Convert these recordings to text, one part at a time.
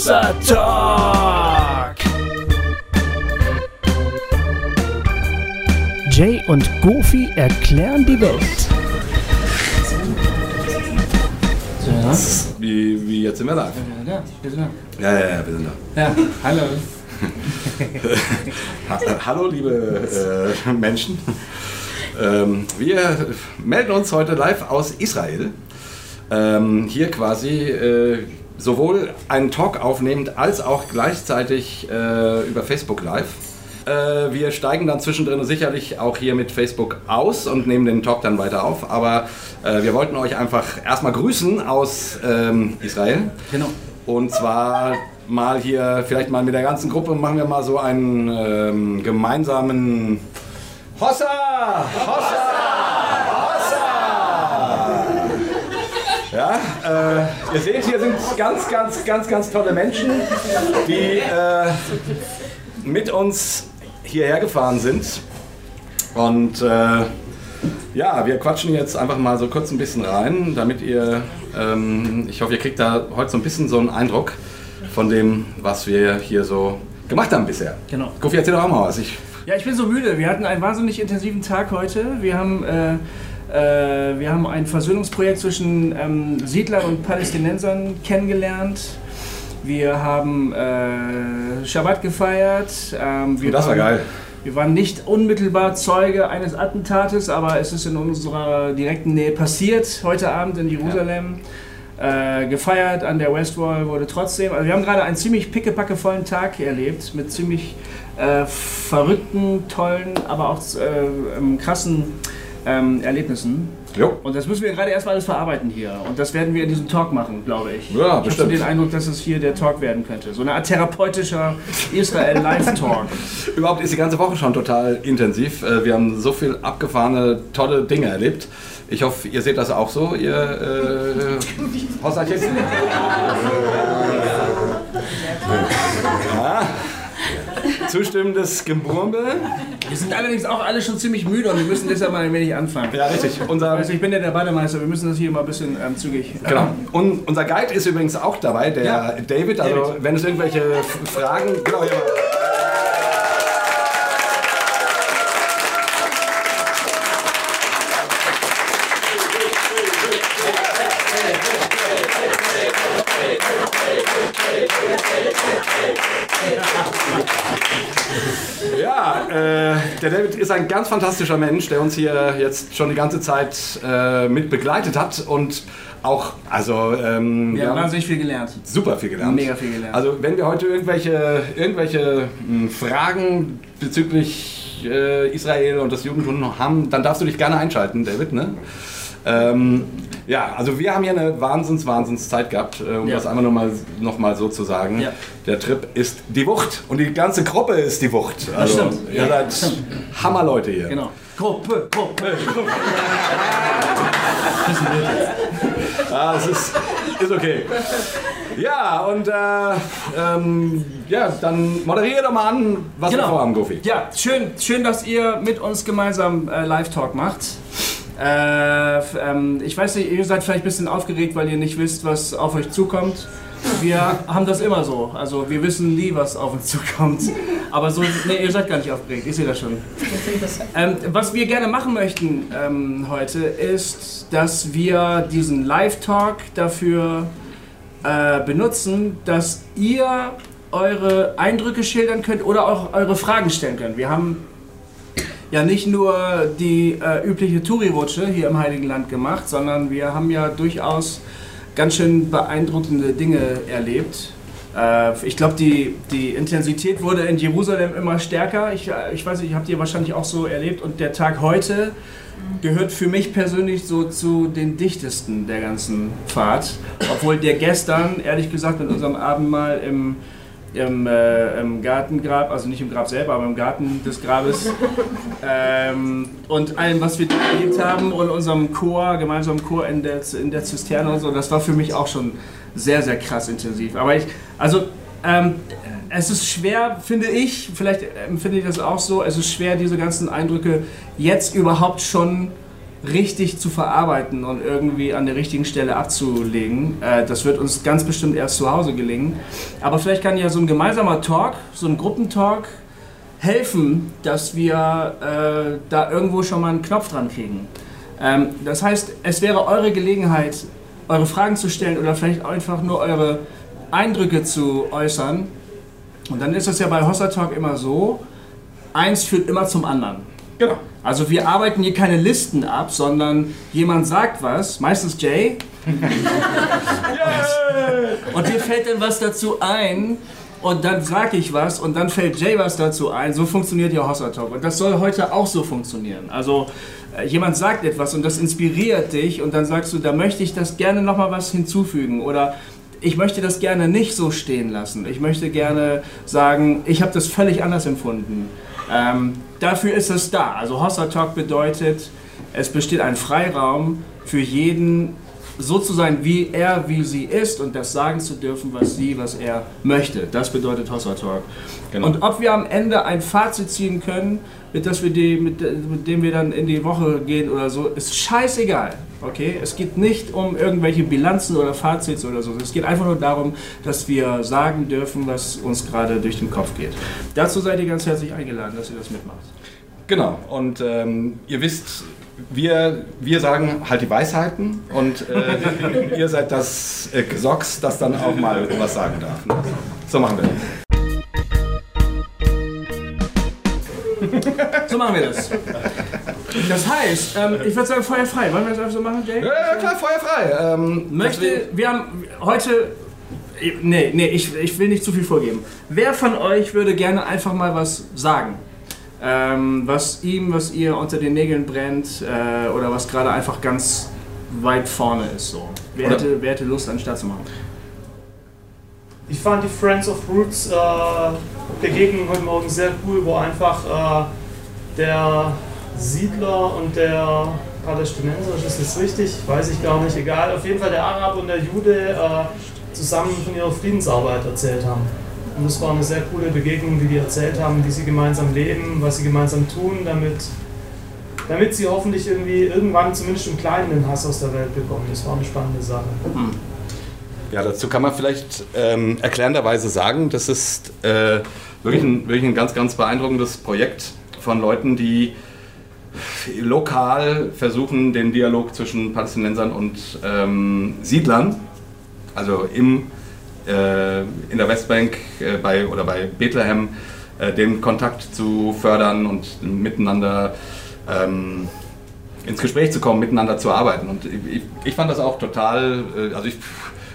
Hossa Talk. Jay und Goofy erklären die Welt. Wie, wie jetzt sind wir live. Ja, wir sind da. Ja, ja, ja, wir sind da. Ja, hallo. Ha äh, hallo, liebe äh, Menschen. Ähm, wir melden uns heute live aus Israel. Ähm, hier quasi äh, sowohl einen Talk aufnehmend als auch gleichzeitig äh, über Facebook Live. Äh, wir steigen dann zwischendrin sicherlich auch hier mit Facebook aus und nehmen den Talk dann weiter auf. Aber äh, wir wollten euch einfach erstmal grüßen aus ähm, Israel. Genau. Und zwar mal hier, vielleicht mal mit der ganzen Gruppe, machen wir mal so einen ähm, gemeinsamen Hossa! Hossa! Hossa! Ja, äh, ihr seht, hier sind ganz, ganz, ganz, ganz tolle Menschen, die äh, mit uns hierher gefahren sind. Und äh, ja, wir quatschen jetzt einfach mal so kurz ein bisschen rein, damit ihr, ähm, ich hoffe, ihr kriegt da heute so ein bisschen so einen Eindruck von dem, was wir hier so gemacht haben bisher. Genau. Kofi, erzähl doch auch mal was. Ich, Ja, ich bin so müde. Wir hatten einen wahnsinnig intensiven Tag heute. Wir haben, äh, wir haben ein Versöhnungsprojekt zwischen ähm, Siedlern und Palästinensern kennengelernt. Wir haben äh, Schabbat gefeiert. Ähm, wir Und das war waren- geil. Wir waren nicht unmittelbar Zeuge eines Attentates, aber es ist in unserer direkten Nähe passiert, heute Abend in Jerusalem. Äh, gefeiert an der Westwall wurde trotzdem. Also wir haben gerade einen ziemlich pickepackevollen Tag erlebt mit ziemlich äh, verrückten, tollen, aber auch äh, ähm, krassen ähm, Erlebnissen. jo. Und das müssen wir gerade erstmal alles verarbeiten hier. Und das werden wir in diesem Talk machen, glaube ich. Ja, ich habe so bestimmt. den Eindruck, dass es hier der Talk werden könnte. So eine Art therapeutischer Israel-Live-Talk. Überhaupt ist die ganze Woche schon total intensiv. Äh, Wir haben so viel abgefahrene, tolle Dinge erlebt. Ich hoffe, ihr seht das auch so, ihr äh, Hausarchitekt. Ja. Zustimmendes Gemurmel. Wir sind allerdings auch alle schon ziemlich müde und wir müssen deshalb mal ein wenig anfangen. Ja, richtig. Unser, Also ich bin ja der Bademeister, wir müssen das hier mal ein bisschen ähm, zügig. genau. Und unser Guide ist übrigens auch dabei, der Ja. David. Also, David. wenn es irgendwelche Fragen. Genau, hier mal. Der David ist ein ganz fantastischer Mensch, der uns hier jetzt schon die ganze Zeit äh, mit begleitet hat und auch, also, ähm, Wir haben ja, wahnsinnig viel gelernt. super viel gelernt. Mega viel gelernt. Also, wenn wir heute irgendwelche, irgendwelche mh, Fragen bezüglich äh, Israel und des Judentums haben, dann darfst du dich gerne einschalten, David, ne? Ähm, ja, also wir haben hier eine Wahnsinns, Wahnsinns Zeit gehabt, äh, um Ja. das einfach nur mal, noch mal so zu sagen. Ja. Der Trip ist die Wucht und die ganze Gruppe ist die Wucht. Also, stimmt. Ihr Ja, seid Hammerleute hier. Genau. Gruppe, Gruppe. Ah, es ist, ist okay. Ja, und äh, ähm, ja, dann moderiere doch mal an, was wir Genau. vorhaben, Gofi. Ja, schön, schön, dass ihr mit uns gemeinsam äh, Live-Talk macht. Äh, ähm, ich weiß nicht, ihr seid vielleicht ein bisschen aufgeregt, weil ihr nicht wisst, was auf euch zukommt. Wir haben das immer so. Also wir wissen nie, was auf uns zukommt. Aber so, nee, ihr seid gar nicht aufgeregt. Ich sehe das schon. Ähm, was wir gerne machen möchten ähm, heute ist, dass wir diesen Live-Talk dafür äh, benutzen, dass ihr eure Eindrücke schildern könnt oder auch eure Fragen stellen könnt. Wir haben ja nicht nur die äh, übliche Touri-Rutsche hier im Heiligen Land gemacht, sondern wir haben ja durchaus ganz schön beeindruckende Dinge erlebt. Äh, ich glaube, die, die Intensität wurde in Jerusalem immer stärker. Ich, äh, ich weiß nicht, habt ihr wahrscheinlich auch so erlebt. Und der Tag heute gehört für mich persönlich so zu den dichtesten der ganzen Fahrt. Obwohl der gestern, ehrlich gesagt, mit unserem Abendmahl im, im, äh, im Gartengrab, also nicht im Grab selber, aber im Garten des Grabes ähm, und allem, was wir erlebt haben und unserem Chor, gemeinsamen Chor in der, in der Zisterne und so, das war für mich auch schon sehr, sehr krass intensiv. Aber ich, also, ähm, es ist schwer, finde ich, vielleicht empfinde ich das auch so, es ist schwer, diese ganzen Eindrücke jetzt überhaupt schon richtig zu verarbeiten und irgendwie an der richtigen Stelle abzulegen. Äh, das wird uns ganz bestimmt erst zu Hause gelingen. Aber vielleicht kann ja so ein gemeinsamer Talk, so ein Gruppentalk helfen, dass wir äh, da irgendwo schon mal einen Knopf dran kriegen. Ähm, das heißt, es wäre eure Gelegenheit, eure Fragen zu stellen oder vielleicht einfach nur eure Eindrücke zu äußern. Und dann ist es ja bei Hossa Talk immer so, eins führt immer zum anderen. Genau. Also wir arbeiten hier keine Listen ab, sondern jemand sagt was, meistens Jay. und dir fällt dann was dazu ein und dann sage ich was und dann fällt Jay was dazu ein. So funktioniert ja Hossa Talk und das soll heute auch so funktionieren. Also äh, jemand sagt etwas und das inspiriert dich und dann sagst du, da möchte ich das gerne nochmal was hinzufügen oder ich möchte das gerne nicht so stehen lassen. Ich möchte gerne sagen, ich habe das völlig anders empfunden. Ähm, dafür ist es da. Also Hossa Talk bedeutet, es besteht ein Freiraum für jeden, so zu sein, wie er, wie sie ist und das sagen zu dürfen, was sie, was er möchte. Das bedeutet Hossa Talk. Genau. Und ob wir am Ende ein Fazit ziehen können, mit, das wir die, mit, mit dem wir dann in die Woche gehen oder so, ist scheißegal. Okay? Es geht nicht um irgendwelche Bilanzen oder Fazits oder so. Es geht einfach nur darum, dass wir sagen dürfen, was uns gerade durch den Kopf geht. Dazu seid ihr ganz herzlich eingeladen, dass ihr das mitmacht. Genau. Und ähm, ihr wisst, wir, wir sagen halt die Weisheiten und äh, ihr seid das äh, Gesocks, das dann auch mal was sagen darf. So machen wir das. So machen wir das. Das heißt, ähm, ich würde sagen, Feuer frei. Wollen wir das einfach so machen, Jay? Ja, ja, klar, Feuer frei. Ähm, Möchte, wir haben heute. Nee, nee, ich, ich will nicht zu viel vorgeben. Wer von euch würde gerne einfach mal was sagen? Ähm, was ihm, was ihr unter den Nägeln brennt äh, oder was gerade einfach ganz weit vorne ist. So. Wer, Oder- hätte, wer hätte Lust, einen Start zu machen? Ich fand die Friends of Roots äh, Begegnung heute Morgen sehr cool, wo einfach äh, der Siedler und der Palästinenser, ist das richtig? Weiß ich gar nicht, egal. Auf jeden Fall der Arab und der Jude äh, zusammen von ihrer Friedensarbeit erzählt haben. Und das war eine sehr coole Begegnung, wie die erzählt haben, wie sie gemeinsam leben, was sie gemeinsam tun, damit, damit sie hoffentlich irgendwie irgendwann zumindest im Kleinen den Hass aus der Welt bekommen. Das war eine spannende Sache. Ja, dazu kann man vielleicht ähm, erklärenderweise sagen, das ist äh, wirklich, ein, wirklich ein ganz, ganz beeindruckendes Projekt von Leuten, die lokal versuchen, den Dialog zwischen Palästinensern und ähm, Siedlern, also im, äh, in der Westbank äh, bei, oder bei Bethlehem, äh, den Kontakt zu fördern und miteinander ähm, ins Gespräch zu kommen, miteinander zu arbeiten. Und ich, ich fand das auch total, äh, also ich,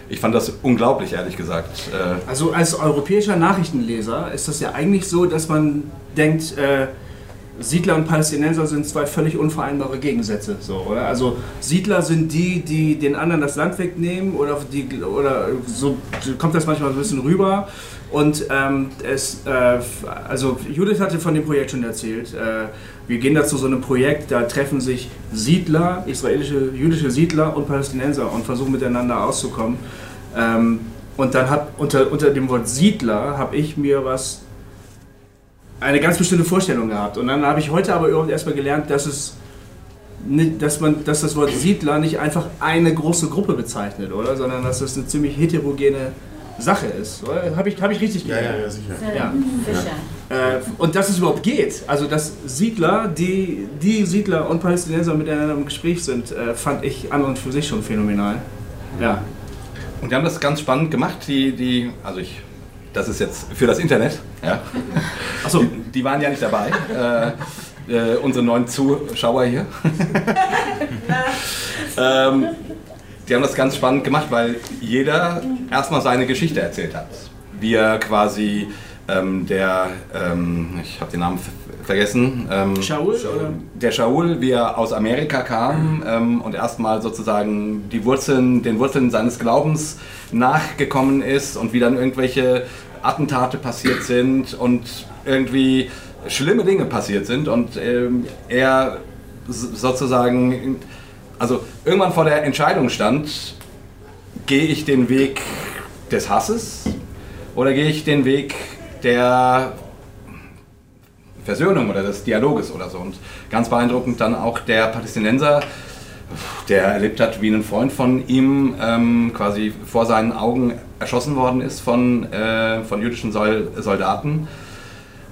ich fand das unglaublich, ehrlich gesagt. Äh, Also als europäischer Nachrichtenleser ist das ja eigentlich so, dass man denkt, äh, Siedler und Palästinenser sind zwei völlig unvereinbare Gegensätze. So, oder? Also Siedler sind die, die den anderen das Land wegnehmen oder, die, oder so kommt das manchmal ein bisschen rüber. Und ähm, es, äh, also Judith hatte von dem Projekt schon erzählt. Äh, wir gehen da zu so einem Projekt, da treffen sich Siedler, israelische, jüdische Siedler und Palästinenser und versuchen miteinander auszukommen. Ähm, und dann hat unter, unter dem Wort Siedler habe ich mir was eine ganz bestimmte Vorstellung gehabt. Und dann habe ich heute aber überhaupt erstmal gelernt, dass es nicht, dass man, dass das Wort Siedler nicht einfach eine große Gruppe bezeichnet, oder? Sondern dass das eine ziemlich heterogene Sache ist. Habe ich, hab ich richtig Ja, gelernt? ja, ja, sicher. Ja. Fischer. Äh, und dass es überhaupt geht. Also, dass Siedler, die, die Siedler und Palästinenser miteinander im Gespräch sind, äh, fand ich an und für sich schon phänomenal. Ja. und die haben das ganz spannend gemacht, die, die also ich, das ist jetzt für das Internet, ja. Achso, Die, die waren ja nicht dabei, äh, äh, unsere neuen Zuschauer hier. ähm, die haben das ganz spannend gemacht, weil jeder erstmal seine Geschichte erzählt hat. Wie er quasi ähm, der, ähm, ich habe den Namen ver- vergessen, ähm, Shaul? Oder? der Shaul, wie er aus Amerika kam ähm, und erstmal sozusagen die Wurzeln, den Wurzeln seines Glaubens nachgekommen ist und wie dann irgendwelche Attentate passiert sind und irgendwie schlimme Dinge passiert sind und ähm, er sozusagen, also irgendwann vor der Entscheidung stand, gehe ich den Weg des Hasses oder gehe ich den Weg der Versöhnung oder des Dialoges oder so. Und ganz beeindruckend dann auch der Palästinenser, der erlebt hat, wie ein Freund von ihm ähm, quasi vor seinen Augen erschossen worden ist von, äh, von jüdischen Sol Soldaten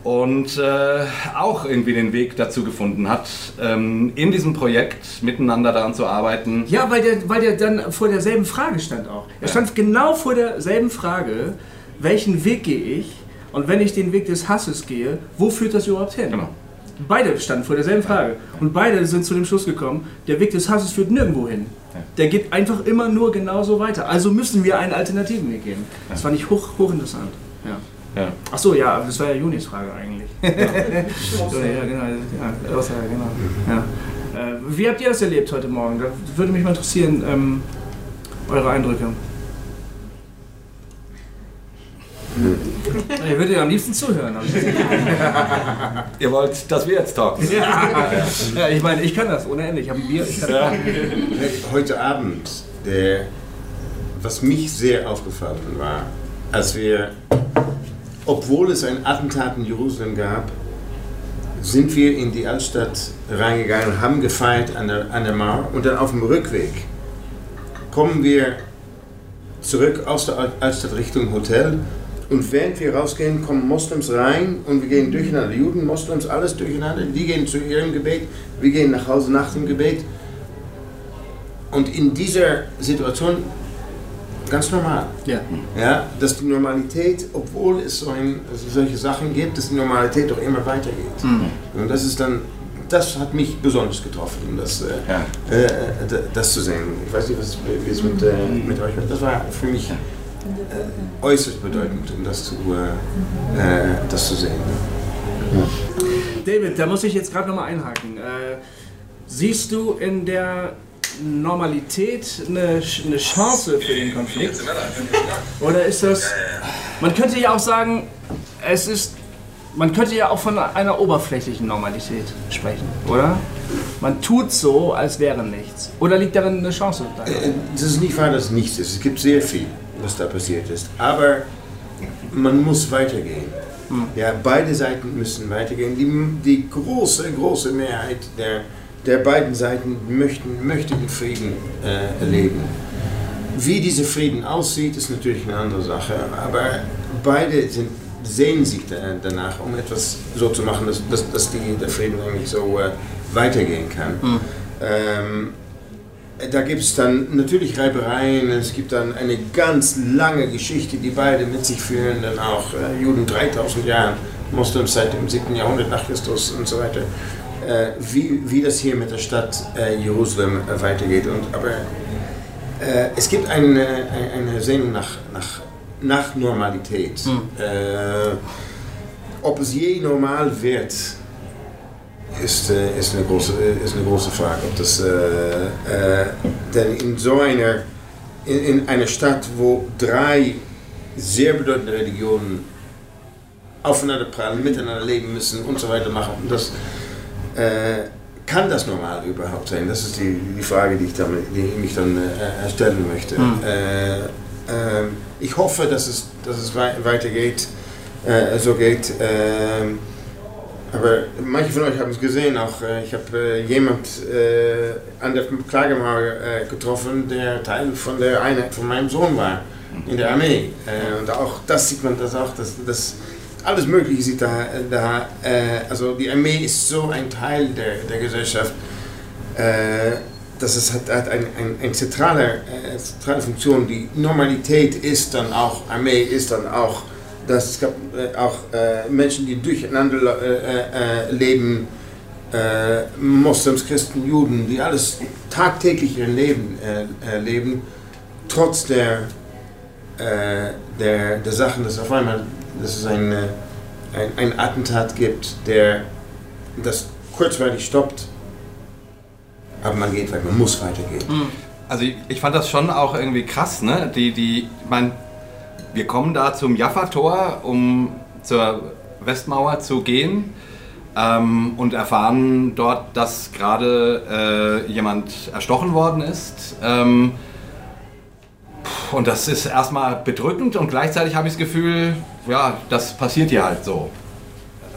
und äh, auch irgendwie den Weg dazu gefunden hat, ähm, in diesem Projekt miteinander daran zu arbeiten. Ja, weil der, weil der dann vor derselben Frage stand auch. Er stand genau vor derselben Frage, welchen Weg gehe ich? Und wenn ich den Weg des Hasses gehe, wo führt das überhaupt hin? Genau. Beide standen vor derselben Frage. Und beide sind zu dem Schluss gekommen, der Weg des Hasses führt nirgendwo hin. Der geht einfach immer nur genauso weiter. Also müssen wir einen alternativen Weg gehen. Das fand ich hoch, hochinteressant. Ja. Ja. Ach so, ja, das war ja Junis Frage eigentlich. so, ja, genau. Ja, Aussage, genau. Ja. Wie habt ihr das erlebt heute Morgen? Da würde mich mal interessieren, ähm, eure Eindrücke. Ihr würdet ja am liebsten zuhören. ich. Ihr wollt, dass wir jetzt talken. ja. ja, ich meine, ich kann das ohne Ende. Ich habe ein Bier. Ich kann Heute Abend, der, was mich sehr aufgefallen war, als wir, obwohl es ein Attentat in Jerusalem gab, sind wir in die Altstadt reingegangen, haben gefeiert an der, an der Mauer und dann auf dem Rückweg kommen wir zurück aus der Alt- Altstadt Richtung Hotel und während wir rausgehen, kommen Moslems rein und wir gehen durcheinander. Juden, Moslems, alles durcheinander. Die gehen zu ihrem Gebet, wir gehen nach Hause nach dem Gebet. Und in dieser Situation ganz normal. Ja. Ja, dass die Normalität, obwohl es so ein, solche Sachen gibt, dass die Normalität doch immer weitergeht. Und das ist dann, das hat mich besonders getroffen, das, äh, Ja. äh, d- das zu sehen. Ich weiß nicht, was, wie es mit, äh, mit euch war. Das war für mich äh, äußerst bedeutend, um das zu, äh, äh, das zu sehen. David, da muss ich jetzt gerade nochmal einhaken. Äh, siehst du in der Normalität eine, eine Chance für den Konflikt? Oder ist das. Man könnte ja auch sagen, es ist. Man könnte ja auch von einer oberflächlichen Normalität sprechen, oder? Man tut so, als wäre nichts. Oder liegt darin eine Chance? Äh, Es ist nicht wahr, dass nichts ist. Es gibt sehr viel, was da passiert ist. Aber man muss weitergehen. Ja, beide Seiten müssen weitergehen. Die, die große, große Mehrheit der, der beiden Seiten möchten, möchte den Frieden äh, erleben. Wie dieser Frieden aussieht, ist natürlich eine andere Sache. Aber beide sind, sehen sich da, danach, um etwas so zu machen, dass, dass, dass die, der Frieden eigentlich so äh, weitergehen kann. Ähm, da gibt es dann natürlich Reibereien, es gibt dann eine ganz lange Geschichte, die beide mit sich führen, dann auch äh, Juden 3000 Jahre, Moslems seit dem 7. Jahrhundert nach Christus und so weiter, äh, wie, wie das hier mit der Stadt äh, Jerusalem äh, weitergeht. Und, aber äh, es gibt eine, eine eine Sehnung nach, nach, nach Normalität. Äh, ob es je normal wird, ist, ist, eine, große, ist eine große Frage. Ob das, äh, äh, denn in so einer, in, in einer Stadt, wo drei sehr bedeutende Religionen aufeinander prallen, miteinander leben müssen und so weiter machen, das, äh, kann das normal überhaupt sein? Das ist die, die Frage, die ich, damit, die ich mich dann äh, stellen möchte. Äh, ähm, ich hoffe, dass es, dass es wei weitergeht, so geht. Aber manche von euch haben es gesehen, auch äh, ich habe äh, jemand äh, an der Klagemauer äh, getroffen, der Teil von der Einheit von meinem Sohn war in der Armee. Äh, und auch das sieht man, das auch, dass das alles Mögliche sieht da, da äh, also die Armee ist so ein Teil der, der Gesellschaft, dass es hat, hat eine ein, ein zentrale, zentrale Funktion. Die Normalität ist dann auch, Armee ist dann auch dass es gab äh, auch äh, Menschen, die durcheinander äh, leben, Moslems, Christen, Juden, die alles tagtäglich ihr Leben leben, trotz der, der, der Sachen, dass auf einmal dass es ein, ein, ein Attentat gibt, der das kurzweilig stoppt, aber man geht weiter, man muss weitergehen. Also ich, fand das schon auch irgendwie krass, ne? Die, die, mein, wir kommen da zum Jaffa-Tor, um zur Westmauer zu gehen ähm, und erfahren dort, dass gerade äh, jemand erstochen worden ist. Ähm, und das ist erstmal bedrückend und gleichzeitig habe ich das Gefühl, ja, das passiert hier halt so.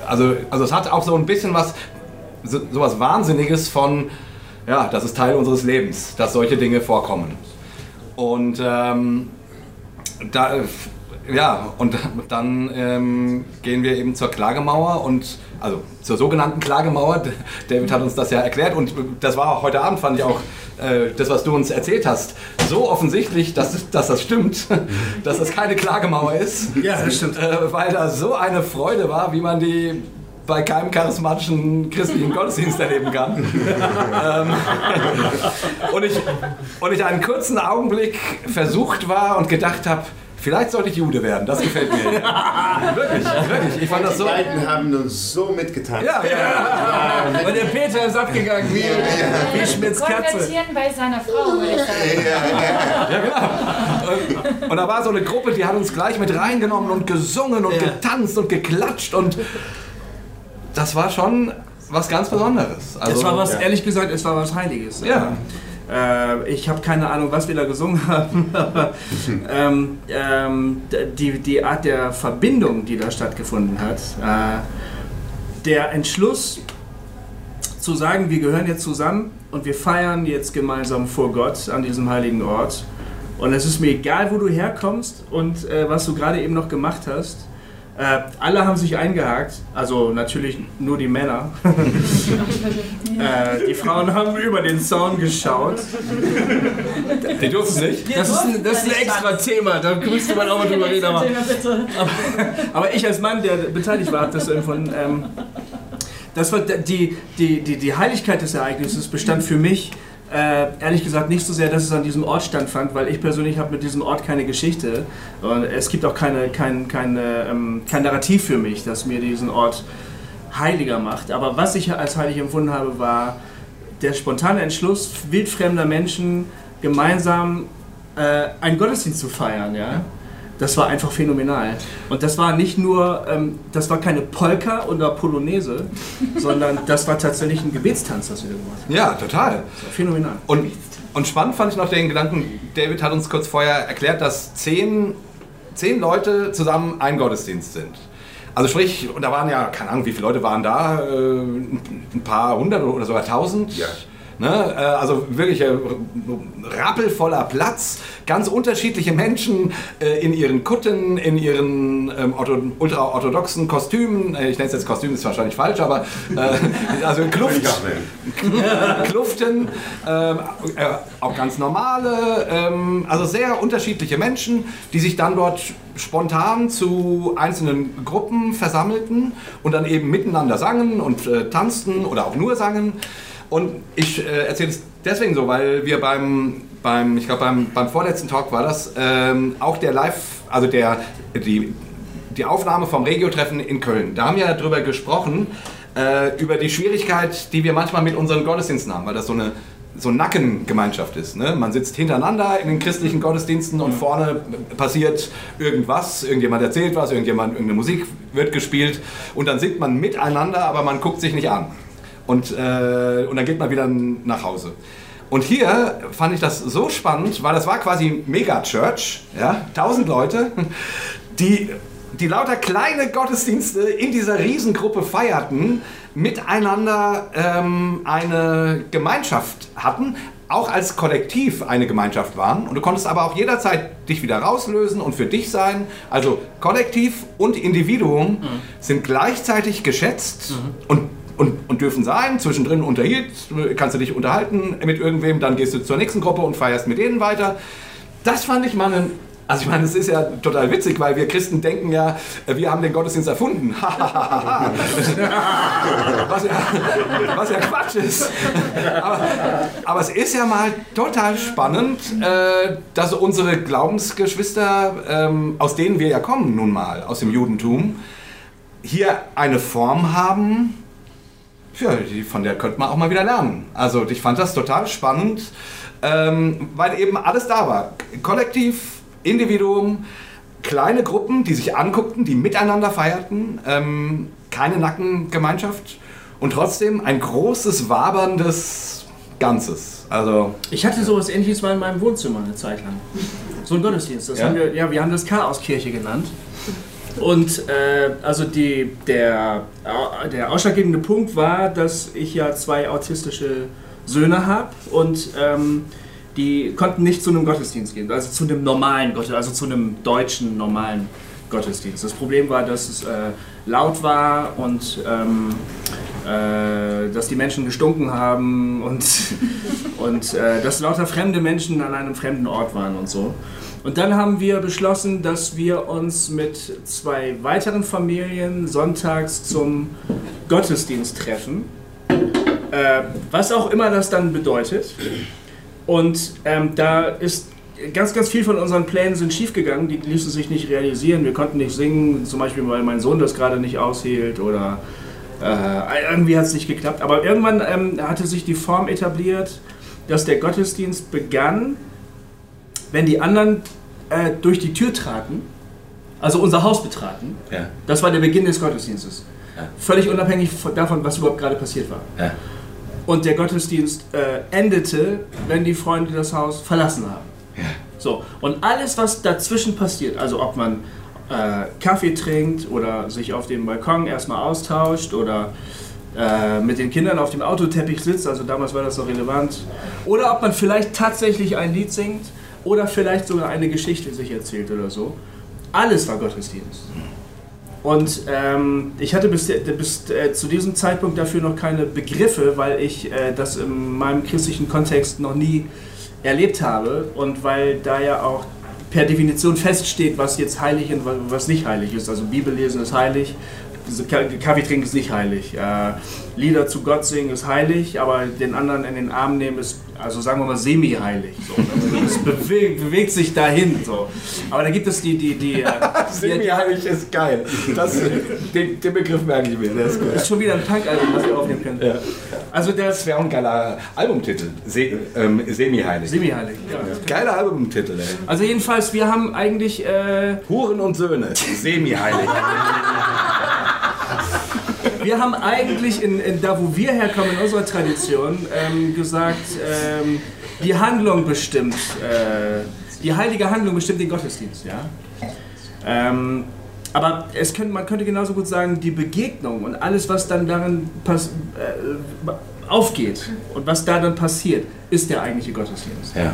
also, also es hat auch so ein bisschen was, so, sowas Wahnsinniges von, ja, das ist Teil unseres Lebens, dass solche Dinge vorkommen. Und ähm, da, ja, und dann ähm, gehen wir eben zur Klagemauer und also zur sogenannten Klagemauer. David hat uns das ja erklärt und das war auch heute Abend, fand ich auch, äh, das, was du uns erzählt hast, so offensichtlich, dass, dass das stimmt, dass das keine Klagemauer ist. Ja, das stimmt. Äh, weil da so eine Freude war, wie man die bei keinem charismatischen christlichen Gottesdienst erleben kann. ähm, und, ich, und ich einen kurzen Augenblick versucht war und gedacht habe, Vielleicht sollte ich Jude werden, das gefällt mir. wirklich, wirklich. Ich fand das Die so. beiden haben uns so mitgetan. Ja, ja. Und der Peter ist abgegangen wie, wie Schmitz Katze. Konvertieren bei seiner Frau, würde ich sagen. Ja, genau. Und, und da war so eine Gruppe, die hat uns gleich mit reingenommen und gesungen und Ja. getanzt und geklatscht und das war schon was ganz Besonderes. Also, Es war was, ja. ehrlich gesagt, es war was Heiliges. Ja. Äh, ich habe keine Ahnung, was wir da gesungen haben, aber ähm, ähm, die, die Art der Verbindung, die da stattgefunden hat, äh, der Entschluss zu sagen, wir gehören jetzt zusammen und wir feiern jetzt gemeinsam vor Gott an diesem heiligen Ort. Und es ist mir egal, wo du herkommst und äh, was du gerade eben noch gemacht hast. Äh, alle haben sich eingehakt, also natürlich nur die Männer. äh, die Frauen haben über den Zaun geschaut. Die durften nicht. Das ist ein, das ist ein extra Thema, da müsste man auch mal drüber reden. Aber, aber ich als Mann, der beteiligt war, habe das empfunden. Ähm, das war die, die, die, die Heiligkeit des Ereignisses bestand für mich äh, ehrlich gesagt nicht so sehr, dass es an diesem Ort stattfand, weil ich persönlich habe mit diesem Ort keine Geschichte und es gibt auch keine, kein, keine, ähm, kein Narrativ für mich, das mir diesen Ort heiliger macht. Aber was ich als heilig empfunden habe, war der spontane Entschluss wildfremder Menschen gemeinsam äh, einen Gottesdienst zu feiern. Ja? Das war einfach phänomenal. Und das war nicht nur, ähm, das war keine Polka oder Polonaise, sondern das war tatsächlich ein Gebetstanz, das wir gemacht haben. Ja, total. Das war phänomenal. Und, und spannend fand ich noch den Gedanken, David hat uns kurz vorher erklärt, dass zehn, zehn Leute zusammen ein Gottesdienst sind. Also sprich, und da waren ja, keine Ahnung, wie viele Leute waren da, äh, ein paar hundert oder sogar tausend. Ja. Ne? äh, Also wirklich äh, rappelvoller Platz, ganz unterschiedliche Menschen äh, in ihren Kutten, in ihren ähm, ortho ultraorthodoxen Kostümen. Ich nenne es jetzt Kostüm, ist wahrscheinlich falsch, aber also Kluft. Kluften, ähm, äh, auch ganz normale, ähm, also sehr unterschiedliche Menschen, die sich dann dort spontan zu einzelnen Gruppen versammelten und dann eben miteinander sangen und äh, tanzten oder auch nur sangen. Und ich äh, erzähle es deswegen so, weil wir beim, beim ich glaube beim, beim vorletzten Talk war das, ähm, auch der Live, also der, die, die Aufnahme vom Regio-Treffen in Köln. Da haben wir darüber gesprochen, äh, über die Schwierigkeit, die wir manchmal mit unseren Gottesdiensten haben, weil das so eine so Nackengemeinschaft ist. Ne? Man sitzt hintereinander in den christlichen Gottesdiensten und vorne passiert irgendwas, irgendjemand erzählt was, irgendjemand, irgendeine Musik wird gespielt und dann singt man miteinander, aber man guckt sich nicht an. Und, äh, und dann geht man wieder nach Hause. Und hier fand ich das so spannend, weil das war quasi Mega-Church, ja, tausend Leute, die, die lauter kleine Gottesdienste in dieser Riesengruppe feierten, miteinander ähm, eine Gemeinschaft hatten, auch als Kollektiv eine Gemeinschaft waren. Und du konntest aber auch jederzeit dich wieder rauslösen und für dich sein. Also Kollektiv und Individuum sind gleichzeitig geschätzt und und, und dürfen sein. Zwischendrin unterhielt, kannst du dich unterhalten mit irgendwem, dann gehst du zur nächsten Gruppe und feierst mit denen weiter. Das fand ich mal ein. Also ich meine, es ist ja total witzig, weil wir Christen denken ja, wir haben den Gottesdienst erfunden. was, ja, was ja Quatsch ist. Aber, aber es ist ja mal total spannend, äh, dass unsere Glaubensgeschwister, ähm, aus denen wir ja kommen nun mal, aus dem Judentum, hier eine Form haben, ja, die, von der könnte man auch mal wieder lernen. Also ich fand das total spannend, ähm, weil eben alles da war. Kollektiv, Individuum, kleine Gruppen, die sich anguckten, die miteinander feierten, ähm, keine Nackengemeinschaft und trotzdem ein großes, waberndes Ganzes. Also Ich hatte sowas ähnliches mal in meinem Wohnzimmer eine Zeit lang. So ein Gottesdienst. Das Ja? haben wir, ja, wir haben das Chaoskirche genannt. Und äh, also die, der, äh, der ausschlaggebende Punkt war, dass ich ja zwei autistische Söhne habe und ähm, die konnten nicht zu einem Gottesdienst gehen, also zu einem normalen Gottesdienst, also zu einem deutschen normalen Gottesdienst. Das Problem war, dass es äh, laut war und ähm, äh, dass die Menschen gestunken haben und, und äh, dass lauter fremde Menschen an einem fremden Ort waren und so. Und dann haben wir beschlossen, dass wir uns mit zwei weiteren Familien sonntags zum Gottesdienst treffen. Äh, was auch immer das dann bedeutet. Und ähm, da ist ganz, ganz viel von unseren Plänen sind schiefgegangen, die ließen sich nicht realisieren. Wir konnten nicht singen, zum Beispiel, weil mein Sohn das gerade nicht aushielt oder äh, irgendwie hat es nicht geklappt. Aber irgendwann ähm, hatte sich die Form etabliert, dass der Gottesdienst begann, wenn die anderen äh, durch die Tür traten, also unser Haus betraten. Ja. Das war der Beginn des Gottesdienstes. Ja. Völlig unabhängig von- davon, was überhaupt gerade passiert war. Ja. Und der Gottesdienst äh, endete, wenn die Freunde das Haus verlassen haben. So, und alles, was dazwischen passiert, also ob man äh, Kaffee trinkt oder sich auf dem Balkon erstmal austauscht oder äh, mit den Kindern auf dem Autoteppich sitzt, also damals war das noch relevant, oder ob man vielleicht tatsächlich ein Lied singt oder vielleicht sogar eine Geschichte sich erzählt oder so. Alles war Gottesdienst. Und ähm, ich hatte bis, bis äh, zu diesem Zeitpunkt dafür noch keine Begriffe, weil ich äh, das in meinem christlichen Kontext noch nie erlebt habe und weil da ja auch per Definition feststeht, was jetzt heilig und wa- was nicht heilig ist. Also Bibellesen ist heilig, Kaffee trinken ist nicht heilig. Äh, Lieder zu Gott singen ist heilig, aber den anderen in den Arm nehmen ist, also sagen wir mal, semi-heilig. So. Also es bewegt, bewegt sich dahin. So. Aber da gibt es die, die, die, äh, Semi-heilig ist geil. Das, den, den Begriff merke ich mir, der ist. Das ist schon wieder ein Punk-Album, was wir aufnehmen können. Ja. Also der Das ist wäre ein geiler Albumtitel. Se ähm, Semi-heilig. semi-heilig. Ja. Geiler Albumtitel, ey. Also jedenfalls, wir haben eigentlich, äh, Huren und Söhne. Semi-heilig. wir haben eigentlich in, in, da, wo wir herkommen, in unserer Tradition, ähm, gesagt, ähm, die Handlung bestimmt, äh, die heilige Handlung bestimmt den Gottesdienst, ja. Ähm, aber es könnte, man könnte genauso gut sagen, die Begegnung und alles, was dann darin pass, äh, aufgeht und was da dann passiert, ist der eigentliche Gottesdienst. Ja.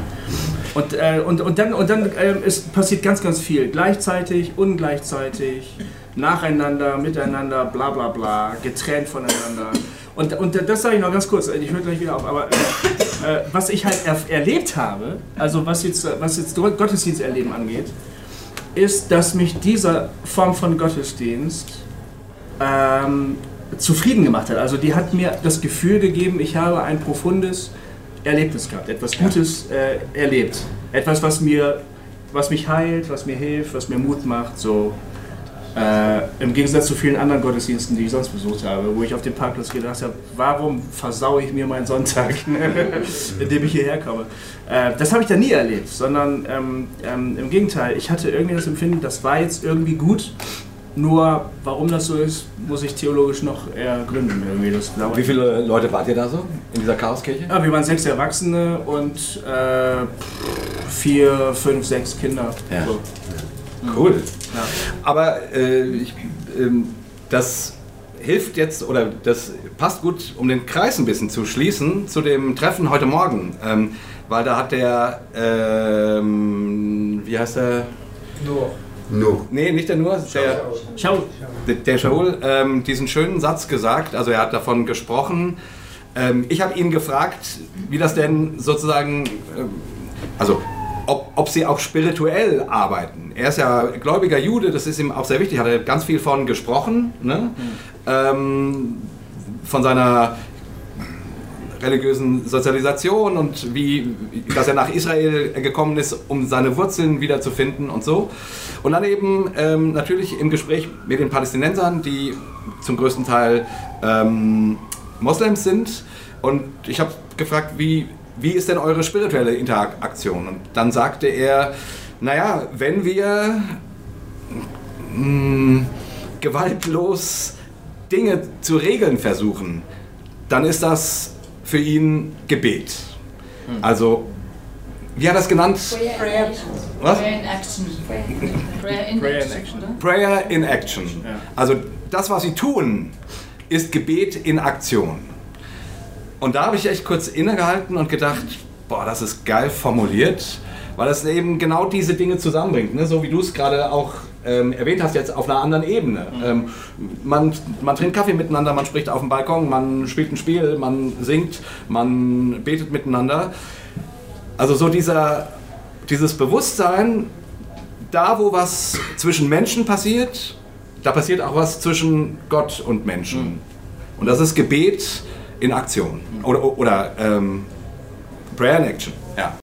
Und, äh, und, und dann, und dann ähm, ist, passiert ganz, ganz viel. Gleichzeitig, ungleichzeitig, nacheinander, miteinander, bla bla bla, getrennt voneinander. Und, und das sage ich noch ganz kurz, ich höre gleich wieder auf, aber äh, was ich halt er, erlebt habe, also was jetzt, was jetzt Gottesdiensterleben angeht, ist, dass mich diese Form von Gottesdienst ähm, zufrieden gemacht hat. Also die hat mir das Gefühl gegeben, ich habe ein profundes Erlebnis gehabt, etwas Gutes äh, erlebt. Etwas, was mir, was mich heilt, was mir hilft, was mir Mut macht. So. Äh, Im Gegensatz zu vielen anderen Gottesdiensten, die ich sonst besucht habe, wo ich auf dem Parkplatz gedacht habe, warum versaue ich mir meinen Sonntag, indem ich hierher komme. Äh, das habe ich da nie erlebt, sondern ähm, ähm, im Gegenteil, ich hatte irgendwie das Empfinden, das war jetzt irgendwie gut, nur warum das so ist, muss ich theologisch noch ergründen. Irgendwie. Das dauert. Wie viele Leute wart ihr da so in dieser Chaoskirche? Ja, wir waren sechs Erwachsene und äh, vier, fünf, sechs Kinder. Ja. So. Cool. Ja. Aber äh, ich, ähm, das hilft jetzt oder das passt gut, um den Kreis ein bisschen zu schließen zu dem Treffen heute Morgen. Ähm, weil da hat der, ähm, wie heißt der? No. Nee, nicht der nur, der, Schau, der, der Shaul ähm, diesen schönen Satz gesagt, also er hat davon gesprochen. Ähm, ich habe ihn gefragt, wie das denn sozusagen, ähm, also ob, ob sie auch spirituell arbeiten. Er ist ja gläubiger Jude, das ist ihm auch sehr wichtig, hat er ganz viel von gesprochen, ne? ähm, von seiner religiösen Sozialisation und wie, dass er nach Israel gekommen ist, um seine Wurzeln wiederzufinden und so. Und dann eben ähm, natürlich im Gespräch mit den Palästinensern, die zum größten Teil ähm, Moslems sind. Und ich habe gefragt, wie, wie ist denn eure spirituelle Interaktion? Und dann sagte er, naja, wenn wir mh, gewaltlos Dinge zu regeln versuchen, dann ist das für ihn Gebet. Also wie hat er es genannt? Prayer, Was? Prayer in Action. Prayer in Prayer in Action. Prayer in Action. Also das, was sie tun, ist Gebet in Aktion. Und da habe ich echt kurz innegehalten und gedacht, boah, das ist geil formuliert, weil es eben genau diese Dinge zusammenbringt. Ne? So wie du es gerade auch ähm, erwähnt hast, jetzt auf einer anderen Ebene. Ähm, man, man trinkt Kaffee miteinander, man spricht auf dem Balkon, man spielt ein Spiel, man singt, man betet miteinander. Also so dieser, dieses Bewusstsein, da wo was zwischen Menschen passiert, da passiert auch was zwischen Gott und Menschen. Und das ist Gebet in Aktion. Oder, oder ähm, Prayer in Action. Ja.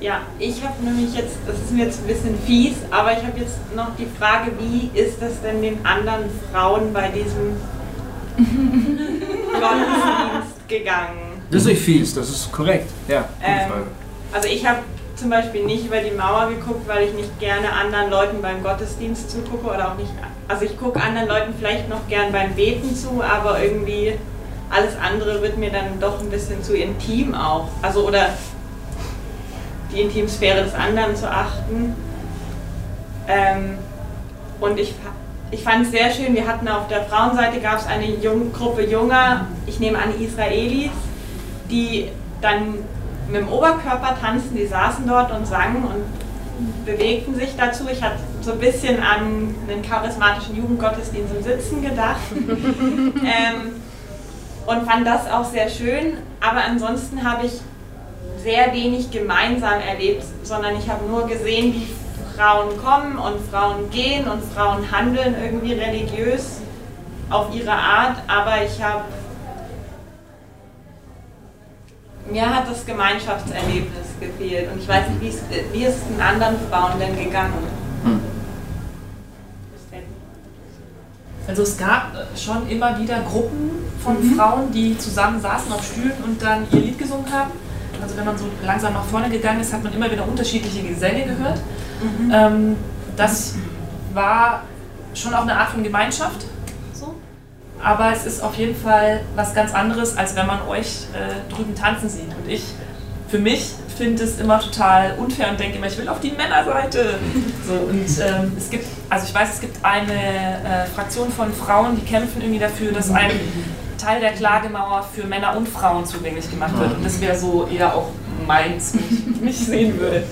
Ja, ich habe nämlich jetzt, das ist mir jetzt ein bisschen fies, aber ich habe jetzt noch die Frage, wie ist das denn den anderen Frauen bei diesem Gottesdienst gegangen? Das ist nicht fies, das ist korrekt. Ja, gute Ähm, Frage. Also ich habe zum Beispiel nicht über die Mauer geguckt, weil ich nicht gerne anderen Leuten beim Gottesdienst zugucke oder auch nicht, also ich gucke anderen Leuten vielleicht noch gern beim Beten zu, aber irgendwie alles andere wird mir dann doch ein bisschen zu intim auch. Also oder die Intimsphäre des anderen zu achten. Ähm, und ich, ich fand es sehr schön, wir hatten auf der Frauenseite gab es eine jung, Gruppe junger, ich nehme an Israelis, die dann mit dem Oberkörper tanzen, die saßen dort und sangen und bewegten sich dazu. Ich hatte so ein bisschen an einen charismatischen Jugendgottesdienst im Sitzen gedacht. ähm, und fand das auch sehr schön, aber ansonsten habe ich sehr wenig gemeinsam erlebt, sondern ich habe nur gesehen, wie Frauen kommen und Frauen gehen und Frauen handeln irgendwie religiös auf ihre Art, aber ich habe mir hat das Gemeinschaftserlebnis gefehlt und ich weiß nicht, wie es, wie ist es den anderen Frauen denn gegangen? Also es gab äh, schon immer wieder Gruppen von Frauen, die zusammen saßen auf Stühlen und dann ihr Lied gesungen haben. Also wenn man so langsam nach vorne gegangen ist, hat man immer wieder unterschiedliche Gesänge gehört. Ähm, das war schon auch eine Art von Gemeinschaft. So. Aber es ist auf jeden Fall was ganz anderes, als wenn man euch äh, drüben tanzen sieht. Und ich, für mich, finde es immer total unfair und denke immer, ich will auf die Männerseite. So, und ähm, es gibt, also ich weiß, es gibt eine äh, Fraktion von Frauen, die kämpfen irgendwie dafür, dass ein Teil der Klagemauer für Männer und Frauen zugänglich gemacht wird. Und das wäre so eher auch meins, wenn ich mich sehen würde.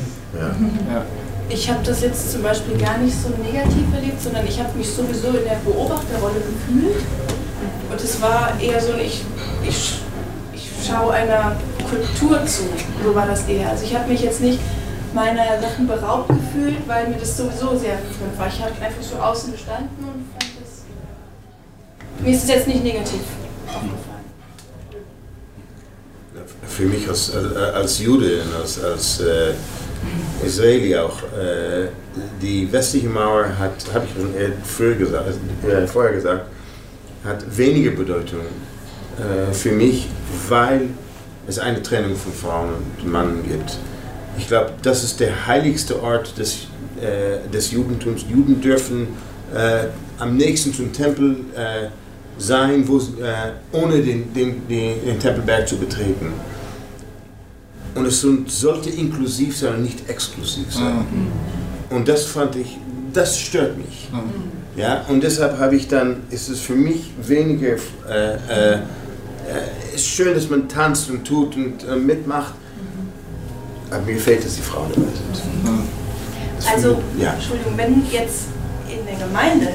Ich habe das jetzt zum Beispiel gar nicht so negativ erlebt, sondern ich habe mich sowieso in der Beobachterrolle gefühlt. Und es war eher so, ein ich, ich, ich schaue einer Kultur zu. So war das eher. Also ich habe mich jetzt nicht meiner Sachen beraubt gefühlt, weil mir das sowieso sehr fremd war. Ich habe einfach so außen gestanden und fand das. Mir ist es jetzt nicht negativ Für mich als, als, Jude als, als äh, Israeli auch, äh, die westliche Mauer hat, habe ich früher gesagt, äh, vorher gesagt, hat weniger Bedeutung äh, für mich, weil es eine Trennung von Frauen und Mann gibt. Ich glaube, das ist der heiligste Ort des, äh, des Judentums. Juden dürfen äh, am nächsten zum Tempel äh, sein, wo, äh, ohne den, den, den, den Tempelberg zu betreten. Und es so- sollte inklusiv sein und nicht exklusiv sein. Und das fand ich, das stört mich. Ja, und deshalb habe ich dann, ist es für mich weniger, äh, äh, äh, ist schön, dass man tanzt und tut und äh, mitmacht, aber mir fehlt, dass die Frauen dabei sind. Für Also, mich- ja. Entschuldigung, wenn jetzt der Gemeinde,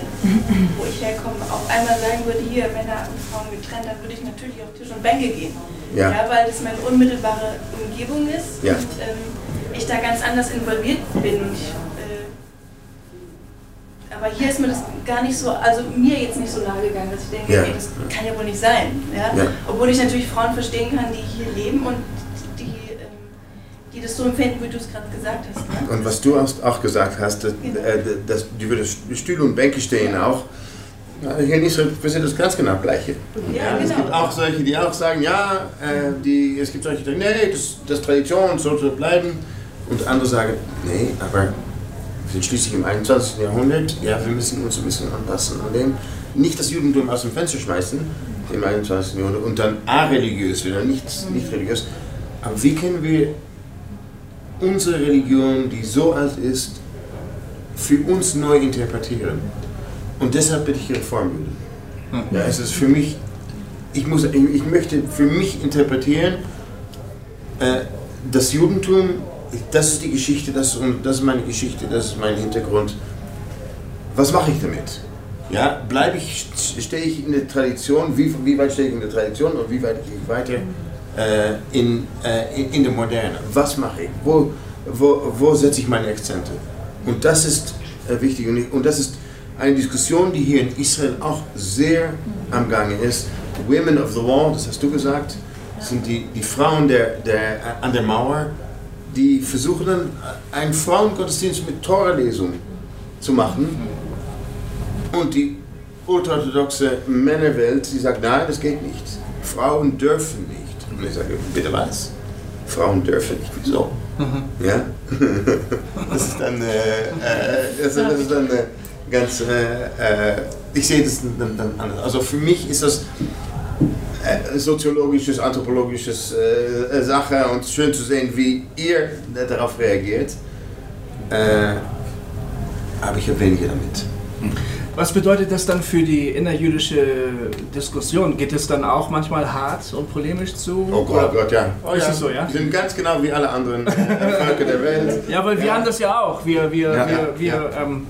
wo ich herkomme, auf einmal sagen würde, hier Männer und Frauen getrennt, dann würde ich natürlich auf Tisch und Bänke gehen. Ja. weil das meine unmittelbare Umgebung ist Ja. und ähm, ich da ganz anders involviert bin. Und ich, äh, aber hier ist mir das gar nicht so, also mir jetzt nicht so nahe gegangen, dass ich denke, Ja. ey, das kann ja wohl nicht sein. Ja? Ja. Obwohl ich natürlich Frauen verstehen kann, die hier leben und das so empfinden, wie du es gerade gesagt hast. Ne? Und was du auch gesagt hast, dass, äh, dass die würde Stühle und Bänke stehen auch. Ja, Hier in Israel passiert das ganz genau Gleiche. Ja, Es genau. gibt auch solche, die auch sagen, ja, äh, die, es gibt solche, die sagen, nee, das, das ist Tradition, sollte bleiben. Und andere sagen, nee, aber wir sind schließlich im 21. Jahrhundert, ja, wir müssen uns ein bisschen anpassen an dem. Nicht das Judentum aus dem Fenster schmeißen, im 21. Jahrhundert und dann areligiös wieder, nicht, nicht religiös. Aber wie können wir unsere Religion, die so alt ist, für uns neu interpretieren? Und deshalb bin ich Reformjude. Ja, es ist für mich, ich, muss, ich, ich möchte für mich interpretieren, äh, das Judentum, das ist die Geschichte, das, und das ist meine Geschichte, das ist mein Hintergrund. Was mache ich damit? Ja, bleibe ich, stehe ich in der Tradition, wie, wie weit stehe ich in der Tradition und wie weit gehe ich weiter äh, in, äh, in, der Moderne? Was mache ich? Wo, wo, wo setze ich meine Akzente? Und das ist äh, wichtig und, das ist eine Diskussion, die hier in Israel auch sehr am Gange ist. Women of the Wall, das hast du gesagt, sind die, die Frauen der, der, äh, an der Mauer, die versuchen dann einen Frauengottesdienst mit Torah-Lesung zu machen. Und die ultraorthodoxe Männerwelt, die sagt, nein, das geht nicht. Frauen dürfen nicht. Und ich sage, bitte was? Frauen dürfen nicht. Wieso? Ja? Das ist dann, äh, äh, das, das ist dann äh, ganz, äh, äh, ich sehe das dann, dann anders. Also für mich ist das äh, soziologisches, anthropologisches äh, Sache und schön zu sehen, wie ihr darauf reagiert. Aber ich habe weniger damit. Was bedeutet das dann für die innerjüdische Diskussion? Geht es dann auch manchmal hart und polemisch zu? Oh Gott, Oder- Gott, ja. Oh, ist es so, ja? Die sind ganz genau wie alle anderen äh, Völker der Welt. Ja, weil wir Ja. haben das ja auch. Wir, wir, Ja, wir, ja, wir ja. Ähm,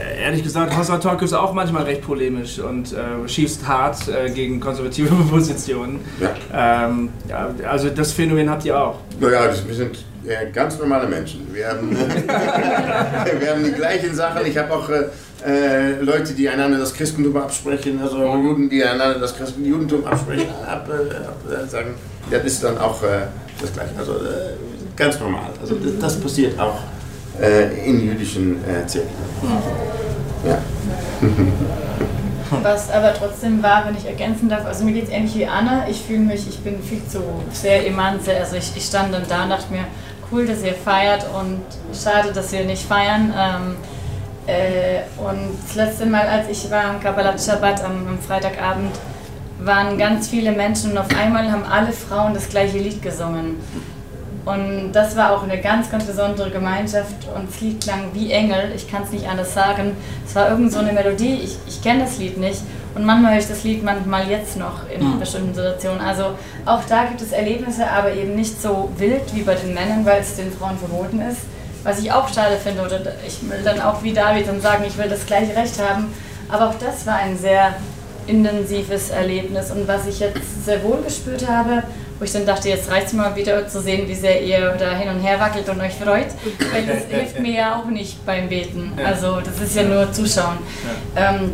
äh, ehrlich gesagt, Hossa Talk ist auch manchmal recht polemisch und äh, schießt hart äh, gegen konservative Positionen. Ja. Ähm, ja, also das Phänomen habt ihr auch. Naja, wir sind äh, ganz normale Menschen. Wir haben, wir haben die gleichen Sachen. Ich habe auch äh, Leute, die einander das Christentum absprechen, also Juden, die einander das Christen Judentum absprechen, ab, äh, ab, äh, sagen, das ist dann auch äh, das Gleiche. Also äh, ganz normal. Also das, das passiert auch in jüdischen Zirkeln. Ja. Was aber trotzdem war, wenn ich ergänzen darf, also mir geht es ähnlich wie Anna. Ich fühle mich, ich bin viel zu sehr emanze. Also ich, ich stand dann da und dachte mir, cool, dass ihr feiert und schade, dass wir nicht feiern. Ähm, äh, und das letzte Mal, als ich war am Kabbalat Shabbat am, am Freitagabend, waren ganz viele Menschen und auf einmal haben alle Frauen das gleiche Lied gesungen. Und das war auch eine ganz, ganz besondere Gemeinschaft und das Lied klang wie Engel, ich kann es nicht anders sagen. Es war irgend so eine Melodie, ich, ich kenne das Lied nicht und manchmal höre ich das Lied manchmal jetzt noch in Mhm. bestimmten Situationen. Also auch da gibt es Erlebnisse, aber eben nicht so wild wie bei den Männern, weil es den Frauen verboten ist. Was ich auch schade finde, oder ich will dann auch wie David dann sagen, ich will das gleiche Recht haben. Aber auch das war ein sehr intensives Erlebnis und was ich jetzt sehr wohl gespürt habe, wo ich dann dachte, jetzt reicht es mal wieder zu sehen, wie sehr ihr da hin und her wackelt und euch freut, weil das hilft mir ja auch nicht beim Beten. Also das ist ja nur Zuschauen. Ähm,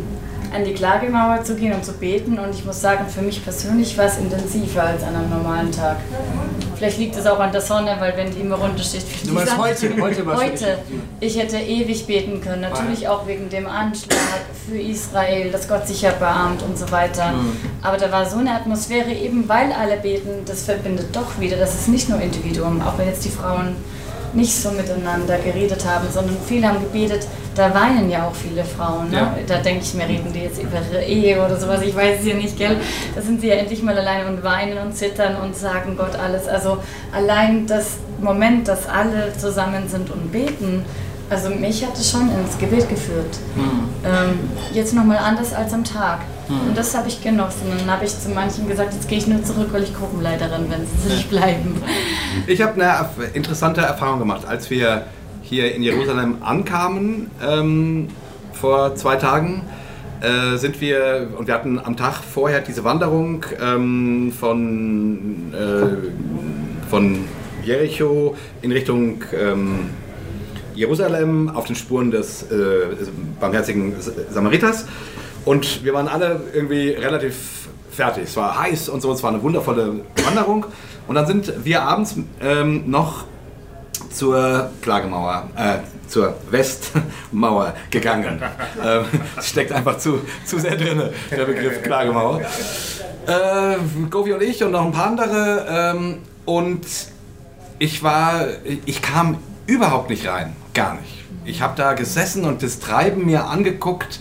an die Klagemauer zu gehen und zu beten und ich muss sagen, für mich persönlich war es intensiver als an einem normalen Tag. Vielleicht liegt es auch an der Sonne, weil wenn die immer runtersteht, wie Du meinst heute? Heute Heute. Ich hätte ewig beten können, natürlich auch wegen dem Anschlag für Israel, dass Gott sich erbarmt und so weiter. Mhm. Aber da war so eine Atmosphäre, eben weil alle beten, das verbindet doch wieder. Das ist nicht nur Individuum, auch wenn jetzt die Frauen nicht so miteinander geredet haben, sondern viele haben gebetet. Da weinen ja auch viele Frauen. Ne? Ja. Da denke ich mir, reden die jetzt über ihre Ehe oder sowas, ich weiß es ja nicht, gell? Da sind sie ja endlich mal alleine und weinen und zittern und sagen Gott alles. Also allein das Moment, dass alle zusammen sind und beten, also mich hat es schon ins Gebet geführt. Ähm, jetzt nochmal anders als am Tag. Mhm. Und das habe ich genossen. Und dann habe ich zu manchen gesagt, jetzt gehe ich nur zurück, weil ich Gruppenleiterin bin, sie nicht bleiben. Ich habe eine interessante Erfahrung gemacht, als wir hier in Jerusalem ankamen ähm, vor zwei Tagen. Äh, sind wir und wir hatten am Tag vorher diese Wanderung ähm, von, äh, von Jericho in Richtung ähm, Jerusalem auf den Spuren des äh, barmherzigen Samariters. Und wir waren alle irgendwie relativ fertig. Es war heiß und so, es war eine wundervolle Wanderung. Und dann sind wir abends ähm, noch zur Klagemauer, äh, zur Westmauer gegangen. ähm, es steckt einfach zu, zu sehr drin, der Begriff Klagemauer. Äh, Govi und ich und noch ein paar andere. Ähm, und ich war, ich kam überhaupt nicht rein, gar nicht. Ich habe da gesessen und das Treiben mir angeguckt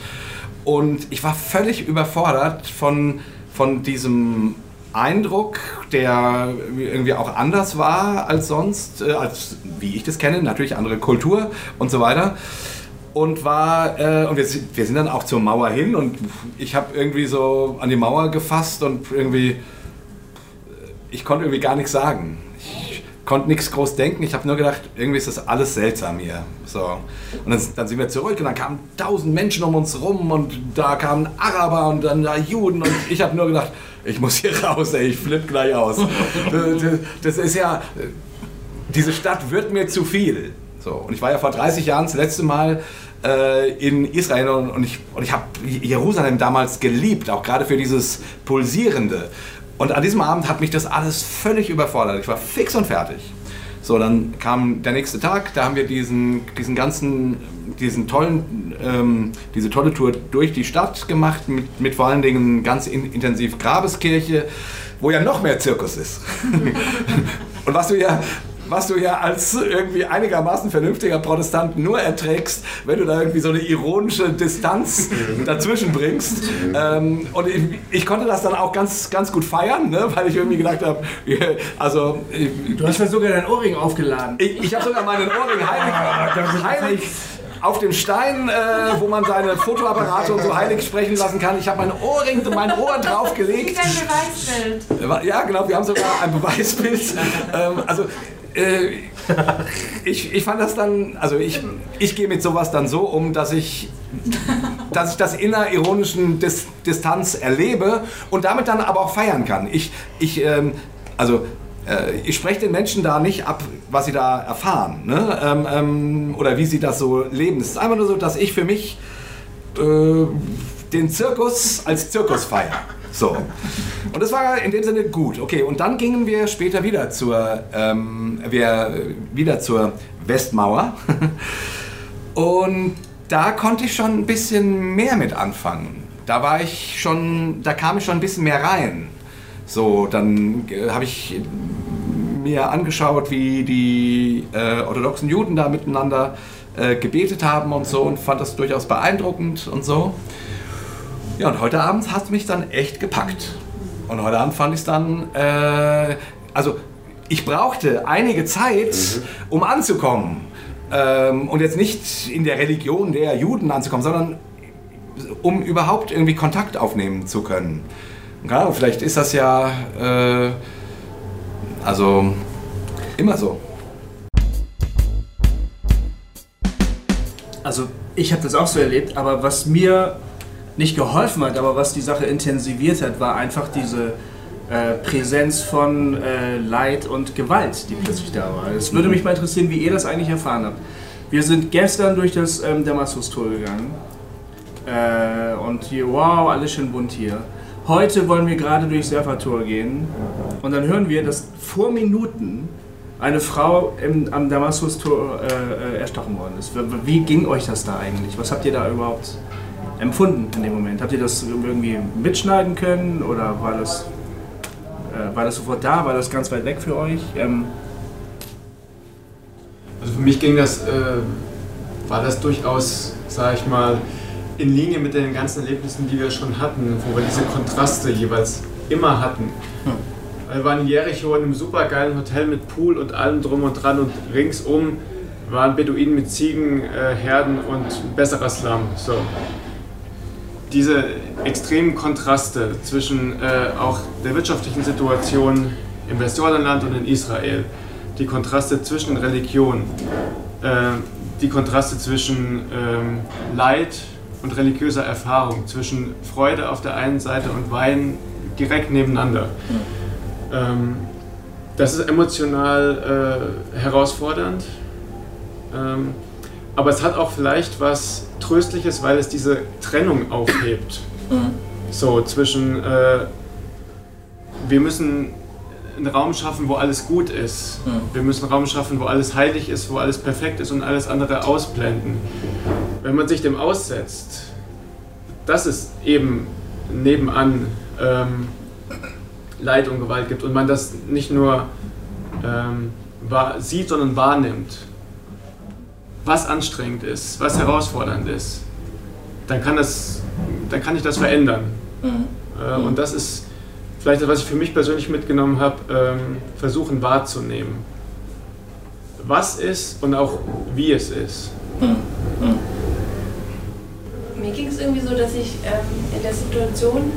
und ich war völlig überfordert von, von diesem Eindruck, der irgendwie auch anders war als sonst, äh, als wie ich das kenne, natürlich andere Kultur und so weiter. Und war, äh, und wir, wir sind dann auch zur Mauer hin und ich habe irgendwie so an die Mauer gefasst und irgendwie, ich konnte irgendwie gar nichts sagen. Konnte nichts groß denken. Ich habe nur gedacht, irgendwie ist das alles seltsam hier. So. Und dann, dann sind wir zurück und dann kamen tausend Menschen um uns rum und da kamen Araber und dann da Juden und ich habe nur gedacht, ich muss hier raus, ey, ich flipp gleich aus. Das, ist ja, diese Stadt wird mir zu viel. So, und ich war ja vor 30 Jahren das letzte Mal äh, in Israel und ich, und ich habe Jerusalem damals geliebt, auch gerade für dieses Pulsierende. Und an diesem Abend hat mich das alles völlig überfordert. Ich war fix und fertig. So, dann kam der nächste Tag, da haben wir diesen, diesen ganzen, diesen tollen, ähm, diese tolle Tour durch die Stadt gemacht, mit, mit vor allen Dingen ganz in, intensiv Grabeskirche, wo ja noch mehr Zirkus ist. und was du ja, was du ja als irgendwie einigermaßen vernünftiger Protestant nur erträgst, wenn du da irgendwie so eine ironische Distanz dazwischen bringst. Ähm, und ich, ich konnte das dann auch ganz, ganz gut feiern, ne? weil ich irgendwie gedacht habe, also ich, Du hast ja sogar dein Ohrring aufgeladen. ich, ich habe sogar meinen Ohrring heilig, heilig auf dem Stein, äh, wo man seine Fotoapparate und so heilig sprechen lassen kann. Ich habe meinen Ohrring, mein Ohr draufgelegt. Beweisbild. Ja, genau, wir haben sogar ein Beweisbild. Ähm, also, äh, ich, ich fand das dann, also ich, ich gehe mit sowas dann so um, dass ich, dass ich das innerironischen Dis Distanz erlebe und damit dann aber auch feiern kann. Ich, ich, ähm, also, äh, ich spreche den Menschen da nicht ab, was sie da erfahren ne? ähm, ähm, oder wie sie das so leben. Es ist einfach nur so, dass ich für mich äh, den Zirkus als Zirkus feiere. So. Und das war in dem Sinne gut. Okay, und dann gingen wir später wieder zur, ähm, wir, wieder zur Westmauer. Und da konnte ich schon ein bisschen mehr mit anfangen. Da war ich schon, da kam ich schon ein bisschen mehr rein. So, dann äh, habe ich mir angeschaut, wie die äh, orthodoxen Juden da miteinander äh, gebetet haben und so und fand das durchaus beeindruckend und so. Ja, und heute Abend hat es mich dann echt gepackt. Und heute Abend fand ich es dann, äh, also ich brauchte einige Zeit, um anzukommen. Ähm, und jetzt nicht in der Religion der Juden anzukommen, sondern um überhaupt irgendwie Kontakt aufnehmen zu können. Ahnung, vielleicht ist das ja, äh, also immer so. Also ich habe das auch so erlebt, aber was mir nicht geholfen hat, aber was die Sache intensiviert hat, war einfach diese äh, Präsenz von äh, Leid und Gewalt, die plötzlich da war. Es würde mich mal interessieren, wie ihr das eigentlich erfahren habt. Wir sind gestern durch das ähm, Damaskus-Tor gegangen äh, und hier, wow, alles schön bunt hier. Heute wollen wir gerade durchs Serfa-Tor gehen und dann hören wir, dass vor Minuten eine Frau im, am Damaskus-Tor äh, äh, erstochen worden ist. Wie ging euch das da eigentlich? Was habt ihr da überhaupt empfunden in dem Moment? Habt ihr das irgendwie mitschneiden können oder war das, äh, war das sofort da? War das ganz weit weg für euch? Ähm, Also für mich ging das, äh, war das durchaus, sage ich mal, in Linie mit den ganzen Erlebnissen, die wir schon hatten, wo wir diese Kontraste jeweils immer hatten. Wir waren in Jericho in einem supergeilen Hotel mit Pool und allem drum und dran und ringsum waren Beduinen mit Ziegenherden äh, und besserer Slum. So. Diese extremen Kontraste zwischen äh, auch der wirtschaftlichen Situation im Westjordanland und in Israel, die Kontraste zwischen Religionen, äh, die Kontraste zwischen ähm, Leid und religiöser Erfahrung, zwischen Freude auf der einen Seite und Wein direkt nebeneinander. Ähm, das ist emotional äh, herausfordernd, ähm, aber es hat auch vielleicht was Tröstliches, weil es diese Trennung aufhebt. So zwischen, äh, wir müssen einen Raum schaffen, wo alles gut ist. Wir müssen einen Raum schaffen, wo alles heilig ist, wo alles perfekt ist und alles andere ausblenden. Wenn man sich dem aussetzt, dass es eben nebenan ähm, Leid und Gewalt gibt und man das nicht nur ähm, sieht, sondern wahrnimmt, was anstrengend ist, was herausfordernd ist, dann kann, das, dann kann ich das verändern. Äh, und das ist vielleicht, was ich für mich persönlich mitgenommen habe, ähm, versuchen wahrzunehmen. Was ist und auch wie es ist. Mir ging es irgendwie so, dass ich ähm, in der Situation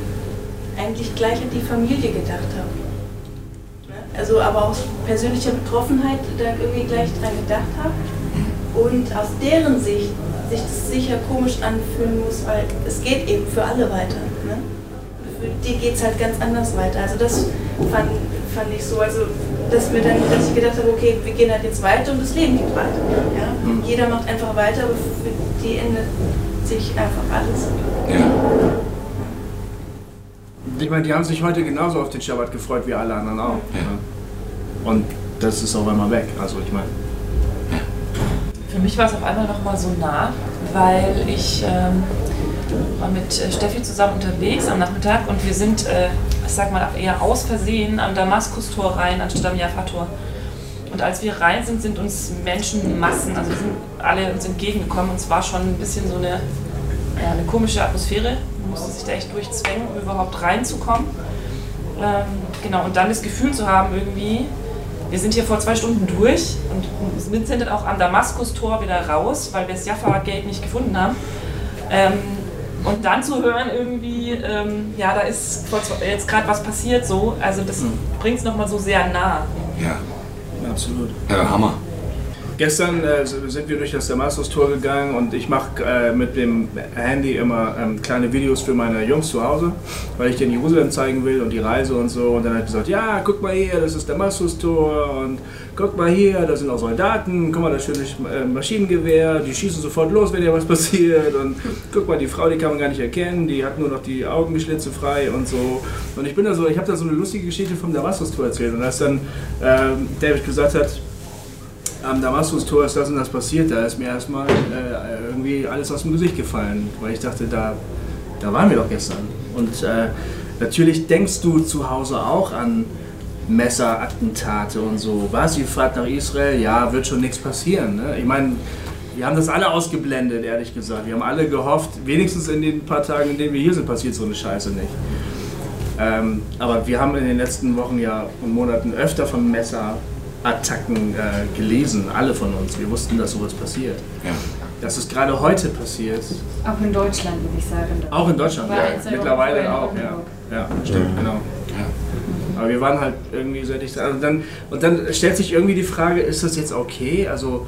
eigentlich gleich an die Familie gedacht habe. Ne? Also aber aus persönlicher Betroffenheit da irgendwie gleich dran gedacht habe. Und aus deren Sicht sich das sicher komisch anfühlen muss, weil es geht eben für alle weiter. Ne? Für die geht es halt ganz anders weiter. Also das fand, fand ich so, also dass, wir dann, dass ich gedacht habe, okay, wir gehen halt jetzt weiter und das Leben geht weiter. Ja? Jeder macht einfach weiter, aber für die endet sich einfach alles. Ich meine, die haben sich heute genauso auf den Schabbat gefreut wie alle anderen auch. ne? Und das ist auf einmal weg. Also ich meine. Für mich war es auf einmal nochmal so nah, weil ich ähm, war mit äh, Steffi zusammen unterwegs am Nachmittag und wir sind, äh, ich sag mal, eher aus Versehen am Damaskustor rein, anstatt am Jaffa-Tor. Und als wir rein sind, sind uns Menschenmassen, also sind alle uns entgegengekommen und es war schon ein bisschen so eine, ja, eine komische Atmosphäre. Man musste sich da echt durchzwängen, um überhaupt reinzukommen. Ähm, genau, und dann das Gefühl zu haben, irgendwie, wir sind hier vor zwei Stunden durch und sind dann auch am Damaskustor wieder raus, weil wir das Jaffa-Gate nicht gefunden haben. Ähm, und dann zu hören irgendwie, ähm, ja, da ist jetzt gerade was passiert so, also das bringt es nochmal so sehr nah. Ja, Absolut. ja Hammer. Gestern äh, sind wir durch das Damaskus-Tor gegangen und ich mache äh, mit dem Handy immer ähm, kleine Videos für meine Jungs zu Hause, weil ich denen Jerusalem zeigen will und die Reise und so. Und dann hat er gesagt, ja, guck mal hier, das ist Damaskus-Tor und guck mal hier, da sind auch Soldaten, guck mal, das schöne äh, Maschinengewehr, die schießen sofort los, wenn hier was passiert. Und guck mal, die Frau, die kann man gar nicht erkennen, die hat nur noch die Augengeschlitze frei und so. Und ich bin da so, ich habe da so eine lustige Geschichte vom Damaskus-Tor erzählt. Und als dann ähm, David gesagt hat, am Damaskus-Tor ist das und das passiert, da ist mir erstmal äh, irgendwie alles aus dem Gesicht gefallen, weil ich dachte, da, da waren wir doch gestern. Und äh, natürlich denkst du zu Hause auch an Messerattentate und so. Was, ihr fahrt nach Israel? Ja, wird schon nichts passieren. Ne? Ich meine, wir haben das alle ausgeblendet, ehrlich gesagt. Wir haben alle gehofft, wenigstens in den paar Tagen, in denen wir hier sind, passiert so eine Scheiße nicht. Ähm, aber wir haben in den letzten Wochen ja und Monaten öfter von Messerattacken äh, gelesen, alle von uns. Wir wussten, dass sowas passiert. Ja. Dass es gerade heute passiert, Auch in Deutschland, würde ich sagen. auch in Deutschland, ja, Woche mittlerweile auch, ja. Ja, stimmt, genau. Aber wir waren halt irgendwie seit ich also dann und dann stellt sich irgendwie die Frage, ist das jetzt okay? Also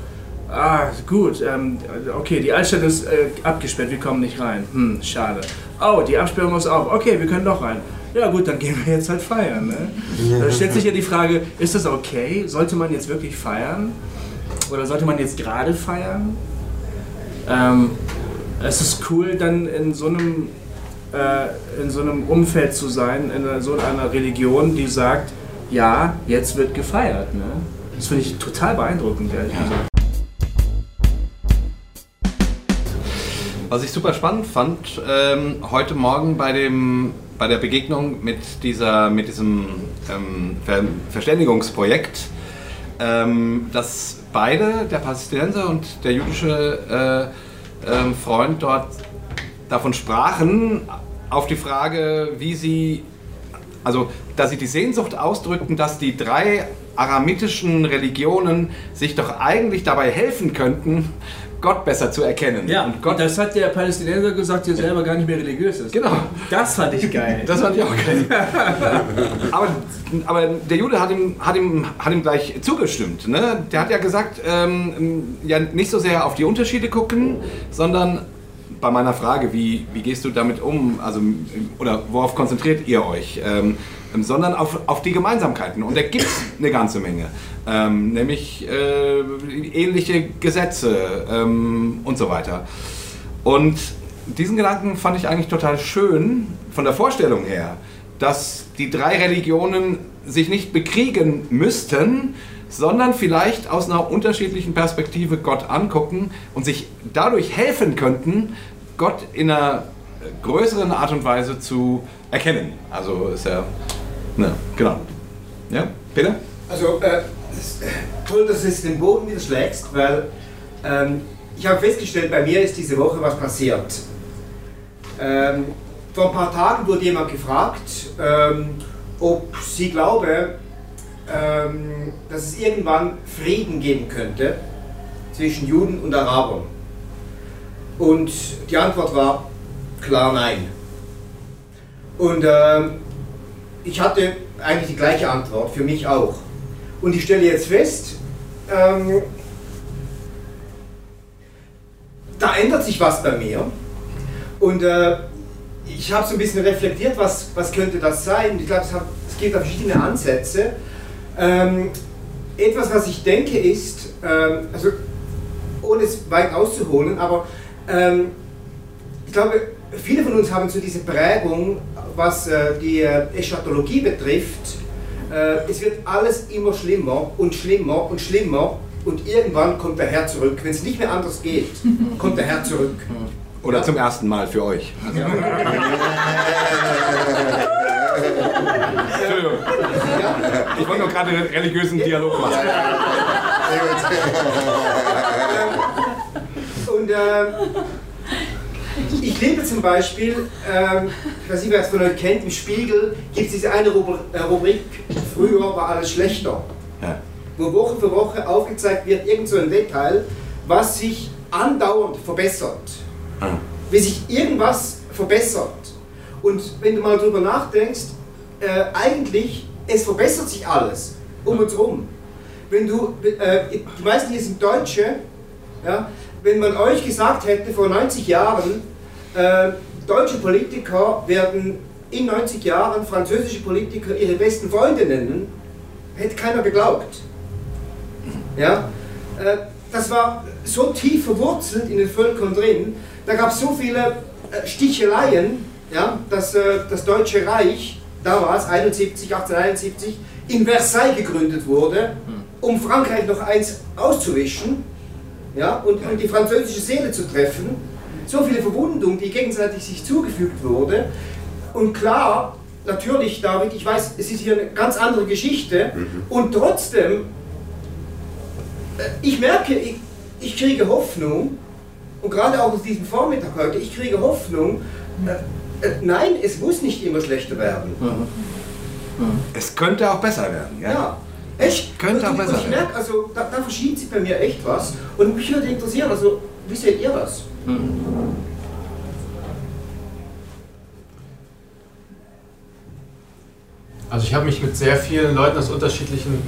ah gut, ähm, okay, die Altstadt ist äh, abgesperrt, wir kommen nicht rein. Hm, schade. Oh, die Absperrung ist auf. Okay, wir können doch rein. Ja gut, dann gehen wir jetzt halt feiern. Ne? Dann stellt sich ja die Frage, ist das okay? Sollte man jetzt wirklich feiern? Oder sollte man jetzt gerade feiern? Ähm, es ist cool, dann in so einem äh, in so einem Umfeld zu sein, in so einer Religion, die sagt, ja, jetzt wird gefeiert. Ne? Das finde ich total beeindruckend, ehrlich gesagt. Was ich super spannend fand, ähm, heute Morgen bei, dem, bei der Begegnung mit, dieser, mit diesem ähm, Ver Verständigungsprojekt, ähm, dass beide, der Palästinenser und der jüdische äh, ähm, Freund dort davon sprachen, auf die Frage, wie sie, also dass sie die Sehnsucht ausdrückten, dass die drei aramitischen Religionen sich doch eigentlich dabei helfen könnten, Gott besser zu erkennen. Ja, und Gott das hat der Palästinenser gesagt, der selber gar nicht mehr religiös ist. Genau. Das fand ich geil. Das fand ich auch geil. aber, aber der Jude hat ihm, hat ihm, hat ihm gleich zugestimmt. Ne? Der hat ja gesagt, ähm, ja nicht so sehr auf die Unterschiede gucken, sondern bei meiner Frage, wie, wie gehst du damit um, also, oder worauf konzentriert ihr euch, ähm, sondern auf, auf die Gemeinsamkeiten. Und da gibt es eine ganze Menge. Ähm, nämlich äh, ähnliche Gesetze ähm, und so weiter. Und diesen Gedanken fand ich eigentlich total schön von der Vorstellung her, dass die drei Religionen sich nicht bekriegen müssten, sondern vielleicht aus einer unterschiedlichen Perspektive Gott angucken und sich dadurch helfen könnten, Gott in einer größeren Art und Weise zu erkennen. Also ist ja, ne, genau. Ja, Peter? Also, äh, äh, toll, dass du es den Boden wieder schlägst, weil ähm, ich habe festgestellt, bei mir ist diese Woche was passiert. Ähm, vor ein paar Tagen wurde jemand gefragt, ähm, ob sie glaube, ähm, dass es irgendwann Frieden geben könnte zwischen Juden und Arabern. Und die Antwort war klar nein. Und ähm, ich hatte eigentlich die gleiche Antwort, für mich auch. Und ich stelle jetzt fest, ähm, da ändert sich was bei mir. Und äh, ich habe so ein bisschen reflektiert, was, was könnte das sein. Ich glaube, es, es gibt da verschiedene Ansätze. Ähm, etwas, was ich denke, ist, ähm, also ohne es weit auszuholen, aber ähm, ich glaube, viele von uns haben so diese Prägung, was äh, die äh, Eschatologie betrifft. Äh, es wird alles immer schlimmer und schlimmer und schlimmer und irgendwann kommt der Herr zurück. Wenn es nicht mehr anders geht, kommt der Herr zurück. Oder zum ersten Mal für euch. Entschuldigung. Ich wollte nur gerade einen religiösen Dialog machen. Und äh, ich lebe zum Beispiel, ähm, ich weiß nicht, wer es von euch kennt, im Spiegel gibt es diese eine äh, Rubrik, früher war alles schlechter. Ja. Wo Woche für Woche aufgezeigt wird, irgend so ein Detail, was sich andauernd verbessert. Ah. Wie sich irgendwas verbessert. Und wenn du mal drüber nachdenkst, äh, eigentlich, es verbessert sich alles um uns herum. Wenn du, äh, die meisten hier sind Deutsche, ja, wenn man euch gesagt hätte vor 90 Jahren, äh, deutsche Politiker werden in 90 Jahren französische Politiker ihre besten Freunde nennen, hätte keiner geglaubt. Ja? Äh, das war so tief verwurzelt in den Völkern drin, da gab es so viele äh, Sticheleien, ja, dass äh, das Deutsche Reich damals, 71, 1871, in Versailles gegründet wurde, um Frankreich noch eins auszuwischen ja, und, und die französische Seele zu treffen. So viele Verwundungen, die gegenseitig sich zugefügt wurde. Und klar, natürlich, David, ich weiß, es ist hier eine ganz andere Geschichte. Und trotzdem, äh, ich merke, ich, ich kriege Hoffnung. Und gerade auch aus diesem Vormittag heute, ich kriege Hoffnung. Äh, äh, nein, es muss nicht immer schlechter werden. Es könnte auch besser werden. Ja? Ja, echt? Könnte auch besser ich merke, also da, da verschiebt sich bei mir echt was. Und mich würde interessieren, also wie seht ihr das? Also ich habe mich mit sehr vielen Leuten aus unterschiedlichen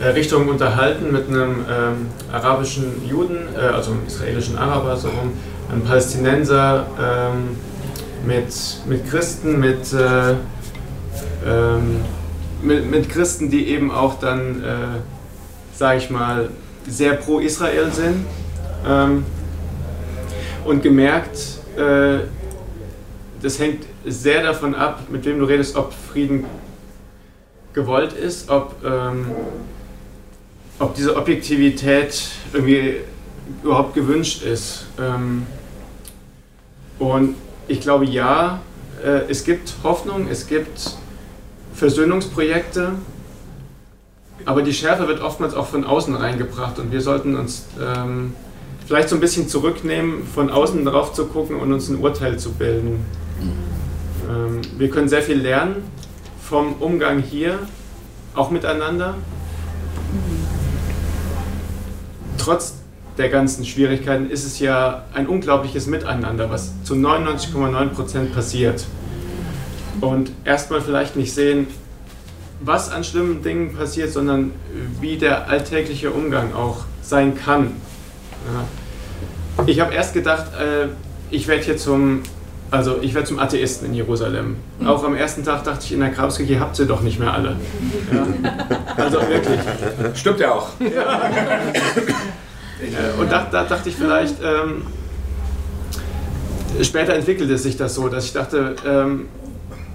äh, Richtungen unterhalten, mit einem ähm, arabischen Juden, äh, also einem israelischen Araber, so rum, einem Palästinenser, ähm, mit, mit Christen, mit, äh, ähm, mit, mit Christen, die eben auch dann, äh, sage ich mal, sehr pro Israel sind. Ähm, und gemerkt, äh, das hängt sehr davon ab, mit wem du redest, ob Frieden gewollt ist, ob, ähm, ob diese Objektivität irgendwie überhaupt gewünscht ist. Ähm, und ich glaube, ja, äh, es gibt Hoffnung, es gibt Versöhnungsprojekte, aber die Schärfe wird oftmals auch von außen reingebracht und wir sollten uns ähm, vielleicht so ein bisschen zurücknehmen, von außen drauf zu gucken und uns ein Urteil zu bilden. Ähm, wir können sehr viel lernen vom Umgang hier, auch miteinander. Trotz der ganzen Schwierigkeiten ist es ja ein unglaubliches Miteinander, was zu 99,9% passiert. Und erstmal vielleicht nicht sehen, was an schlimmen Dingen passiert, sondern wie der alltägliche Umgang auch sein kann. Ja. Ich habe erst gedacht, äh, ich werde hier zum, also ich werde zum Atheisten in Jerusalem. Auch am ersten Tag dachte ich in der Grabskirche, ihr habt sie doch nicht mehr alle. Ja. Also wirklich. Stimmt ja auch. Äh, Und da, da dachte ich vielleicht, ähm, später entwickelte sich das so, dass ich dachte, ähm,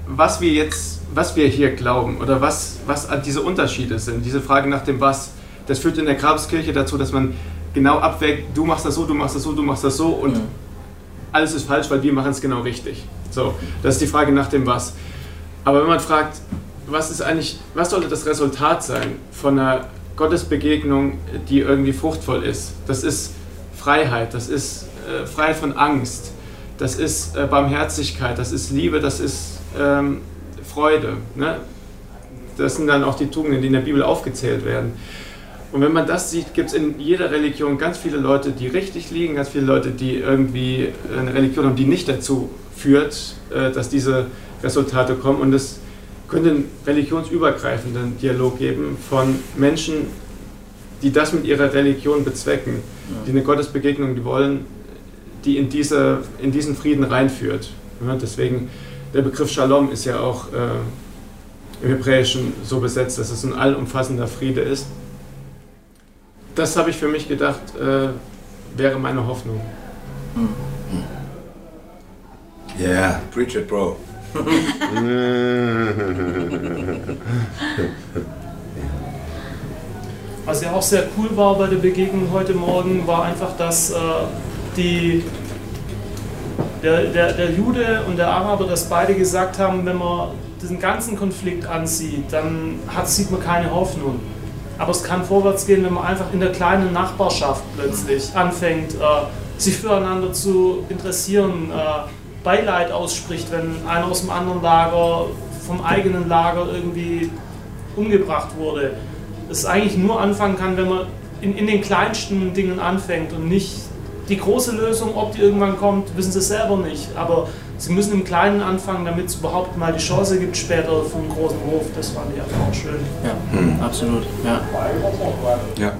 was wir jetzt, was wir hier glauben oder was, was diese Unterschiede sind, diese Frage nach dem Was, das führt in der Grabeskirche dazu, dass man genau abwägt, du machst das so, du machst das so, du machst das so und alles ist falsch, weil wir machen es genau richtig. So, das ist die Frage nach dem Was. Aber wenn man fragt, was ist eigentlich, was sollte das Resultat sein von einer Gottesbegegnung, die irgendwie fruchtvoll ist? Das ist Freiheit, das ist äh, Freiheit von Angst, das ist äh, Barmherzigkeit, das ist Liebe, das ist ähm, Freude. Ne? das sind dann auch die Tugenden, die in der Bibel aufgezählt werden. Und wenn man das sieht, gibt es in jeder Religion ganz viele Leute, die richtig liegen, ganz viele Leute, die irgendwie eine Religion haben, die nicht dazu führt, äh, dass diese Resultate kommen. Und es könnte einen religionsübergreifenden Dialog geben von Menschen, die das mit ihrer Religion bezwecken, die eine Gottesbegegnung, die wollen, die in, diese, in diesen Frieden reinführt. Ja, deswegen, der Begriff Shalom ist ja auch äh, im Hebräischen so besetzt, dass es ein allumfassender Friede ist. Das habe ich für mich gedacht, äh, wäre meine Hoffnung. Yeah, preach it, bro. Was ja auch sehr cool war bei der Begegnung heute Morgen, war einfach, dass äh, die, der, der, der Jude und der Araber, dass beide gesagt haben, wenn man diesen ganzen Konflikt ansieht, dann hat, sieht man keine Hoffnung. Aber es kann vorwärts gehen, wenn man einfach in der kleinen Nachbarschaft plötzlich anfängt, äh, sich füreinander zu interessieren, äh, Beileid ausspricht, wenn einer aus dem anderen Lager vom eigenen Lager irgendwie umgebracht wurde. Das eigentlich nur anfangen kann, wenn man in, in den kleinsten Dingen anfängt und nicht die große Lösung, ob die irgendwann kommt, wissen sie selber nicht. Aber sie müssen im Kleinen anfangen, damit es überhaupt mal die Chance gibt, später vom großen Hof. Das fand ich einfach auch schön. Ja, absolut. Ja. Ja.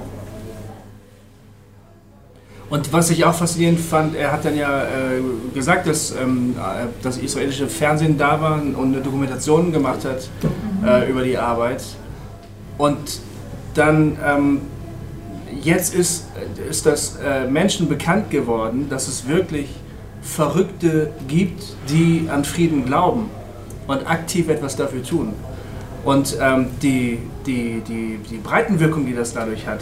Und was ich auch faszinierend fand, er hat dann ja äh, gesagt, dass ähm, äh, das israelische Fernsehen da war und eine Dokumentation gemacht hat äh, über die Arbeit. Und dann ähm, jetzt ist, ist das äh, Menschen bekannt geworden, dass es wirklich Verrückte gibt, die an Frieden glauben und aktiv etwas dafür tun. Und ähm, die, die, die, die Breitenwirkung, die das dadurch hat,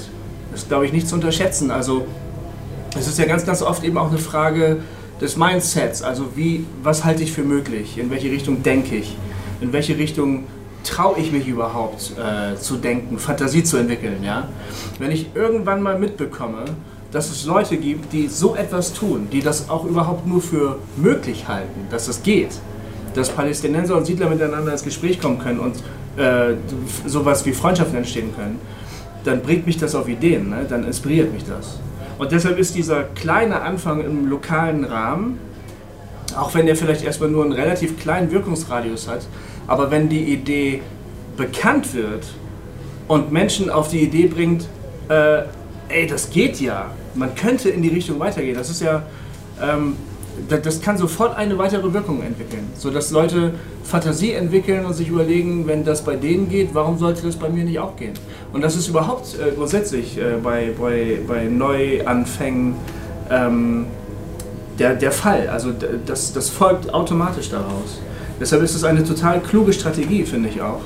ist, glaube ich, nicht zu unterschätzen. Also es ist ja ganz, ganz oft eben auch eine Frage des Mindsets. Also wie, was halte ich für möglich? In welche Richtung denke ich? In welche Richtung traue ich mich überhaupt äh, zu denken, Fantasie zu entwickeln? Ja? Wenn ich irgendwann mal mitbekomme, dass es Leute gibt, die so etwas tun, die das auch überhaupt nur für möglich halten, dass es geht, dass Palästinenser und Siedler miteinander ins Gespräch kommen können und äh, sowas wie Freundschaften entstehen können, dann bringt mich das auf Ideen, ne? dann inspiriert mich das. Und deshalb ist dieser kleine Anfang im lokalen Rahmen, auch wenn der vielleicht erstmal nur einen relativ kleinen Wirkungsradius hat, aber wenn die Idee bekannt wird und Menschen auf die Idee bringt, äh, ey, das geht ja, man könnte in die Richtung weitergehen, das ist ja, ähm, das, das kann sofort eine weitere Wirkung entwickeln, sodass Leute Fantasie entwickeln und sich überlegen, wenn das bei denen geht, warum sollte das bei mir nicht auch gehen? Und das ist überhaupt äh, grundsätzlich äh, bei, bei, bei Neuanfängen ähm, der, der Fall. Also das, das folgt automatisch daraus. Deshalb ist es eine total kluge Strategie, finde ich auch.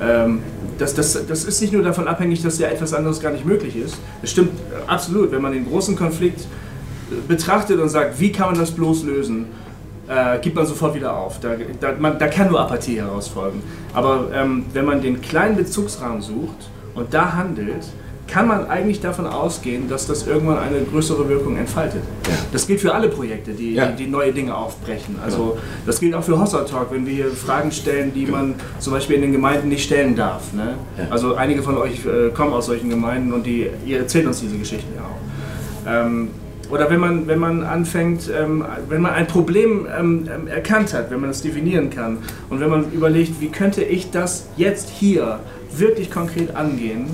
Ähm, das, das, das ist nicht nur davon abhängig, dass ja etwas anderes gar nicht möglich ist. Es stimmt äh, absolut, wenn man den großen Konflikt äh, betrachtet und sagt, wie kann man das bloß lösen, äh, gibt man sofort wieder auf. Da, da, man, da kann nur Apathie heraus folgen. Aber ähm, wenn man den kleinen Bezugsrahmen sucht und da handelt, kann man eigentlich davon ausgehen, dass das irgendwann eine größere Wirkung entfaltet. Das gilt für alle Projekte, die, Ja. die, die neue Dinge aufbrechen. Also das gilt auch für Hossa Talk, wenn wir hier Fragen stellen, die man zum Beispiel in den Gemeinden nicht stellen darf. Ne? Ja. Also einige von euch äh, kommen aus solchen Gemeinden und die, ihr erzählt uns diese Geschichten ja auch. Ähm, oder wenn man, wenn man anfängt, ähm, wenn man ein Problem ähm, ähm, erkannt hat, wenn man es definieren kann und wenn man überlegt, wie könnte ich das jetzt hier wirklich konkret angehen,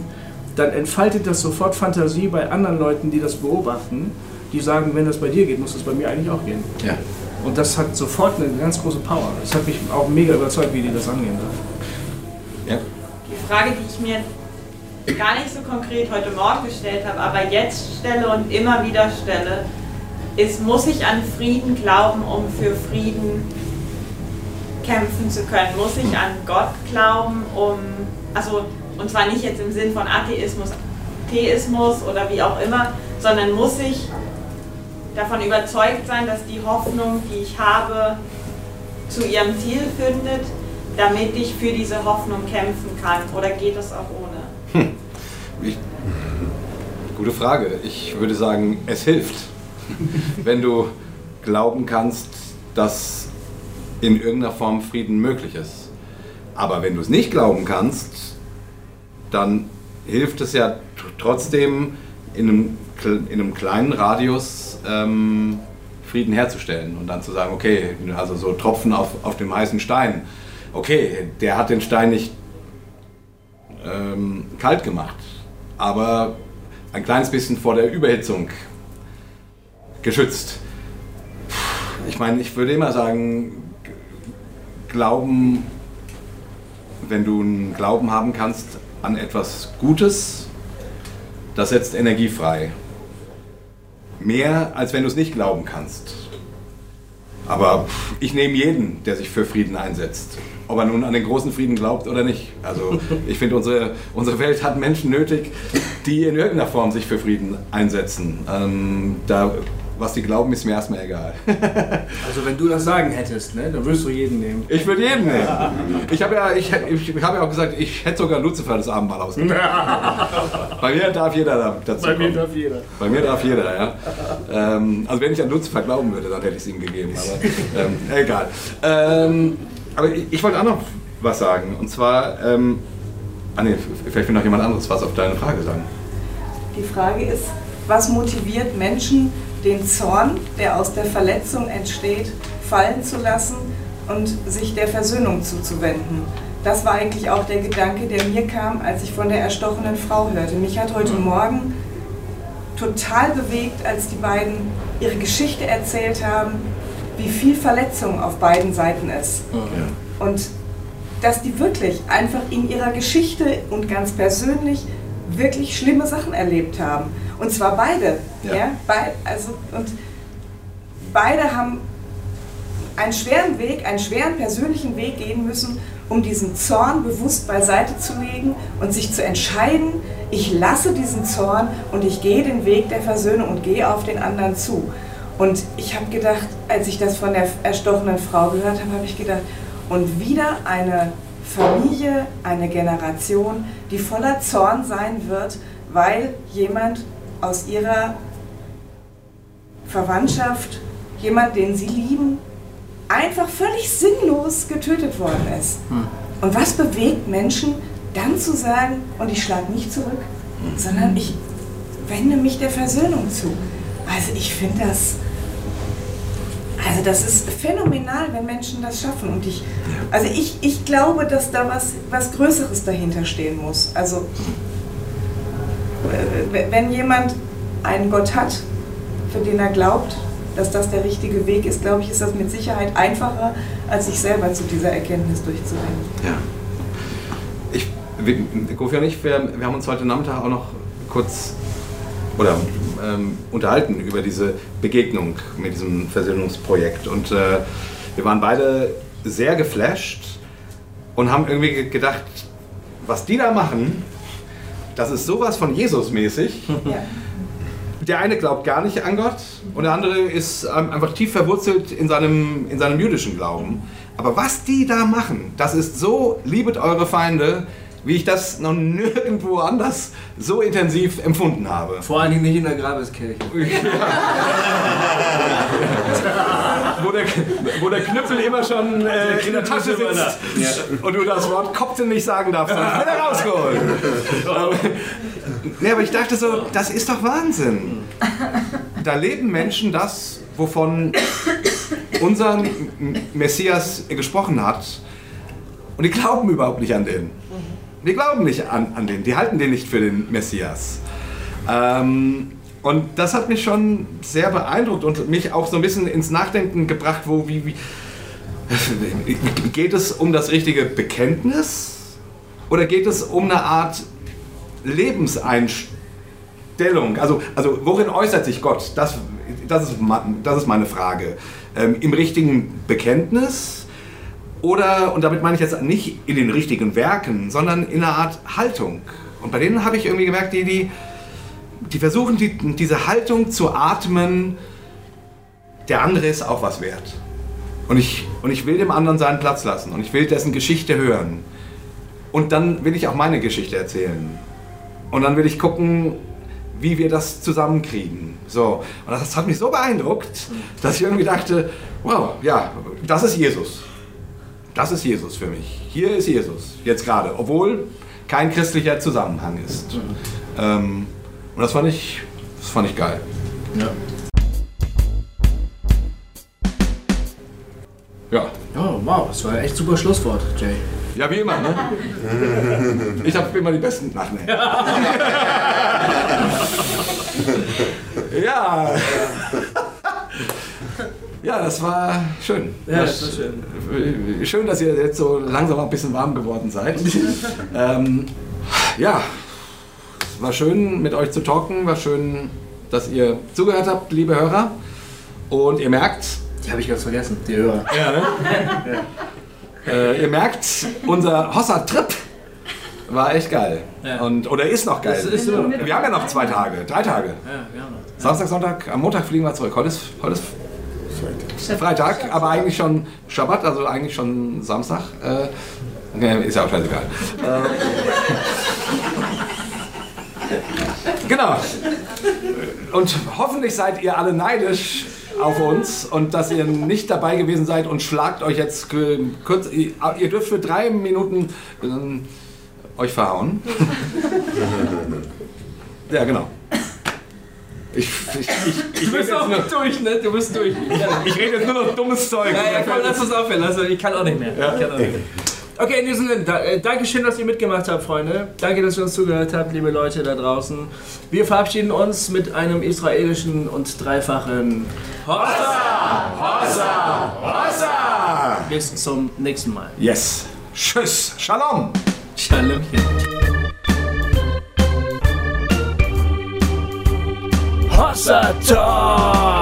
dann entfaltet das sofort Fantasie bei anderen Leuten, die das beobachten, die sagen, wenn das bei dir geht, muss das bei mir eigentlich auch gehen. Ja. Und das hat sofort eine ganz große Power. Das hat mich auch mega überzeugt, wie die das angehen. Ja. Die Frage, die ich mir gar nicht so konkret heute Morgen gestellt habe, aber jetzt stelle und immer wieder stelle, ist, muss ich an Frieden glauben, um für Frieden kämpfen zu können? Muss ich an Gott glauben, um, also, und zwar nicht jetzt im Sinn von Atheismus, Theismus oder wie auch immer, sondern muss ich davon überzeugt sein, dass die Hoffnung, die ich habe, zu ihrem Ziel findet, damit ich für diese Hoffnung kämpfen kann? Oder geht das auch ohne? Ich, gute Frage. Ich würde sagen, es hilft, wenn du glauben kannst, dass in irgendeiner Form Frieden möglich ist. Aber wenn du es nicht glauben kannst, dann hilft es ja trotzdem in einem, in einem kleinen Radius ähm, Frieden herzustellen und dann zu sagen, okay, also so Tropfen auf, auf dem heißen Stein. Okay, der hat den Stein nicht ähm, kalt gemacht, aber ein kleines bisschen vor der Überhitzung geschützt. Ich meine, ich würde immer sagen, Glauben, wenn du einen Glauben haben kannst an etwas Gutes, das setzt Energie frei. Mehr, als wenn du es nicht glauben kannst. Aber ich nehme jeden, der sich für Frieden einsetzt. Ob er nun an den großen Frieden glaubt oder nicht. Also ich finde, unsere, unsere Welt hat Menschen nötig, die in irgendeiner Form sich für Frieden einsetzen. Ähm, da, was die glauben, ist mir erstmal egal. Also wenn du das Sagen hättest, ne, dann würdest du jeden nehmen. Ich würde jeden nehmen. Ich habe ja, ich, ich habe ja auch gesagt, ich hätte sogar Lucifer das Abendmahl ausgegeben. Bei mir darf jeder da- dazu Bei mir kommen. darf jeder. Bei mir darf jeder, ja. Ähm, also wenn ich an Lucifer glauben würde, dann hätte ich es ihm gegeben. Aber ähm, egal. Ähm, aber ich, ich wollte auch noch was sagen. Und zwar, ähm, ah nee, vielleicht will noch jemand anderes was auf deine Frage sagen. Die Frage ist, was motiviert Menschen, den Zorn, der aus der Verletzung entsteht, fallen zu lassen und sich der Versöhnung zuzuwenden? Das war eigentlich auch der Gedanke, der mir kam, als ich von der erstochenen Frau hörte. Mich hat heute Morgen total bewegt, als die beiden ihre Geschichte erzählt haben, wie viel Verletzung auf beiden Seiten ist. Und dass die wirklich einfach in ihrer Geschichte und ganz persönlich wirklich schlimme Sachen erlebt haben. Und zwar beide. Ja. Ja. Bei, also, und beide haben einen schweren Weg, einen schweren persönlichen Weg gehen müssen, um diesen Zorn bewusst beiseite zu legen und sich zu entscheiden, ich lasse diesen Zorn und ich gehe den Weg der Versöhnung und gehe auf den anderen zu. Und ich habe gedacht, als ich das von der erstochenen Frau gehört habe, habe ich gedacht, und wieder eine Familie, eine Generation, die voller Zorn sein wird, weil jemand aus ihrer Verwandtschaft, jemand, den sie lieben, einfach völlig sinnlos getötet worden ist. Und was bewegt Menschen, dann zu sagen, und ich schlage nicht zurück, sondern ich wende mich der Versöhnung zu. Also ich finde das, also das ist phänomenal, wenn Menschen das schaffen. Und ich, also ich, ich glaube, dass da was, was Größeres dahinter stehen muss. Also äh, wenn jemand einen Gott hat, für den er glaubt, dass das der richtige Weg ist, glaube ich, ist das mit Sicherheit einfacher, als sich selber zu dieser Erkenntnis durchzuringen. Ja. Ich, Gofi und ich, wir, wir haben uns heute Nachmittag auch noch kurz oder ähm, unterhalten über diese Begegnung mit diesem Versöhnungsprojekt. Und äh, wir waren beide sehr geflasht und haben irgendwie ge- gedacht, was die da machen, das ist sowas von Jesus-mäßig. Ja. Der eine glaubt gar nicht an Gott und der andere ist ähm, einfach tief verwurzelt in seinem, in seinem jüdischen Glauben. Aber was die da machen, das ist so, liebet eure Feinde, wie ich das noch nirgendwo anders so intensiv empfunden habe. Vor allen Dingen nicht in der Grabeskirche. wo, der, wo der Knüppel immer schon äh, in der Tasche sitzt und du das Wort Kopten nicht sagen darfst, dann wird er rausgeholt. nee, aber ich dachte so, das ist doch Wahnsinn. Da leben Menschen das, wovon unser Messias gesprochen hat. Und die glauben überhaupt nicht an den. Die glauben nicht an, an den. Die halten den nicht für den Messias. Ähm, und das hat mich schon sehr beeindruckt und mich auch so ein bisschen ins Nachdenken gebracht, wo, wie, wie, geht es um das richtige Bekenntnis oder geht es um eine Art Lebenseinstellung? Also, also worin äußert sich Gott? Das, das, ist, das ist meine Frage. Ähm, Im richtigen Bekenntnis oder, und damit meine ich jetzt nicht in den richtigen Werken, sondern in einer Art Haltung. Und bei denen habe ich irgendwie gemerkt, die, die, die versuchen die, diese Haltung zu atmen, der andere ist auch was wert. Und ich, und ich will dem anderen seinen Platz lassen und ich will dessen Geschichte hören. Und dann will ich auch meine Geschichte erzählen. Und dann will ich gucken, wie wir das zusammenkriegen. So. Und das hat mich so beeindruckt, dass ich irgendwie dachte, wow, ja, das ist Jesus. das ist Jesus für mich. Hier ist Jesus, jetzt gerade, obwohl kein christlicher Zusammenhang ist. Ähm, und das fand ich, das fand ich geil. Ja. Ja. Oh, wow, das war echt super Schlusswort, Jay. Ja, wie immer, ne? Ich habe immer die besten. Ach, nee. Ja. Ja, das war schön. Ja, das war schön. Schön, dass ihr jetzt so langsam ein bisschen warm geworden seid. ähm, ja, war schön mit euch zu talken, war schön, dass ihr zugehört habt, liebe Hörer. Und ihr merkt, Die habe ich ganz vergessen, die Hörer. ja, ne? äh, ihr merkt, unser Hossa-Trip war echt geil. Ja. Und, oder ist noch geil. Ist noch geil. wir haben ja noch zwei Tage, drei Tage. Ja, ja. Samstag, Sonntag, am Montag fliegen wir zurück. Heute ist, heute ist Freitag, aber eigentlich schon Schabbat, also eigentlich schon Samstag. Äh, ist ja auch scheißegal. Genau. Und hoffentlich seid ihr alle neidisch auf uns und dass ihr nicht dabei gewesen seid und schlagt euch jetzt kurz. Ihr dürft für drei Minuten äh, euch verhauen. ja, genau. Ich, ich, ich, ich Du bist auch nur- durch, ne? Du bist durch. ich rede jetzt nur noch dummes Zeug. Ja, ja, komm, lass uns aufhören. Also, ich kann auch nicht mehr. Ich kann auch nicht mehr. Okay, in diesem Sinne, da, äh, Dankeschön, dass ihr mitgemacht habt, Freunde. Danke, dass ihr uns zugehört habt, liebe Leute da draußen. Wir verabschieden uns mit einem israelischen und dreifachen Hossa! Hossa! Hossa! Bis zum nächsten Mal. Yes. Tschüss. Shalom. Shalom. Hossa Talk.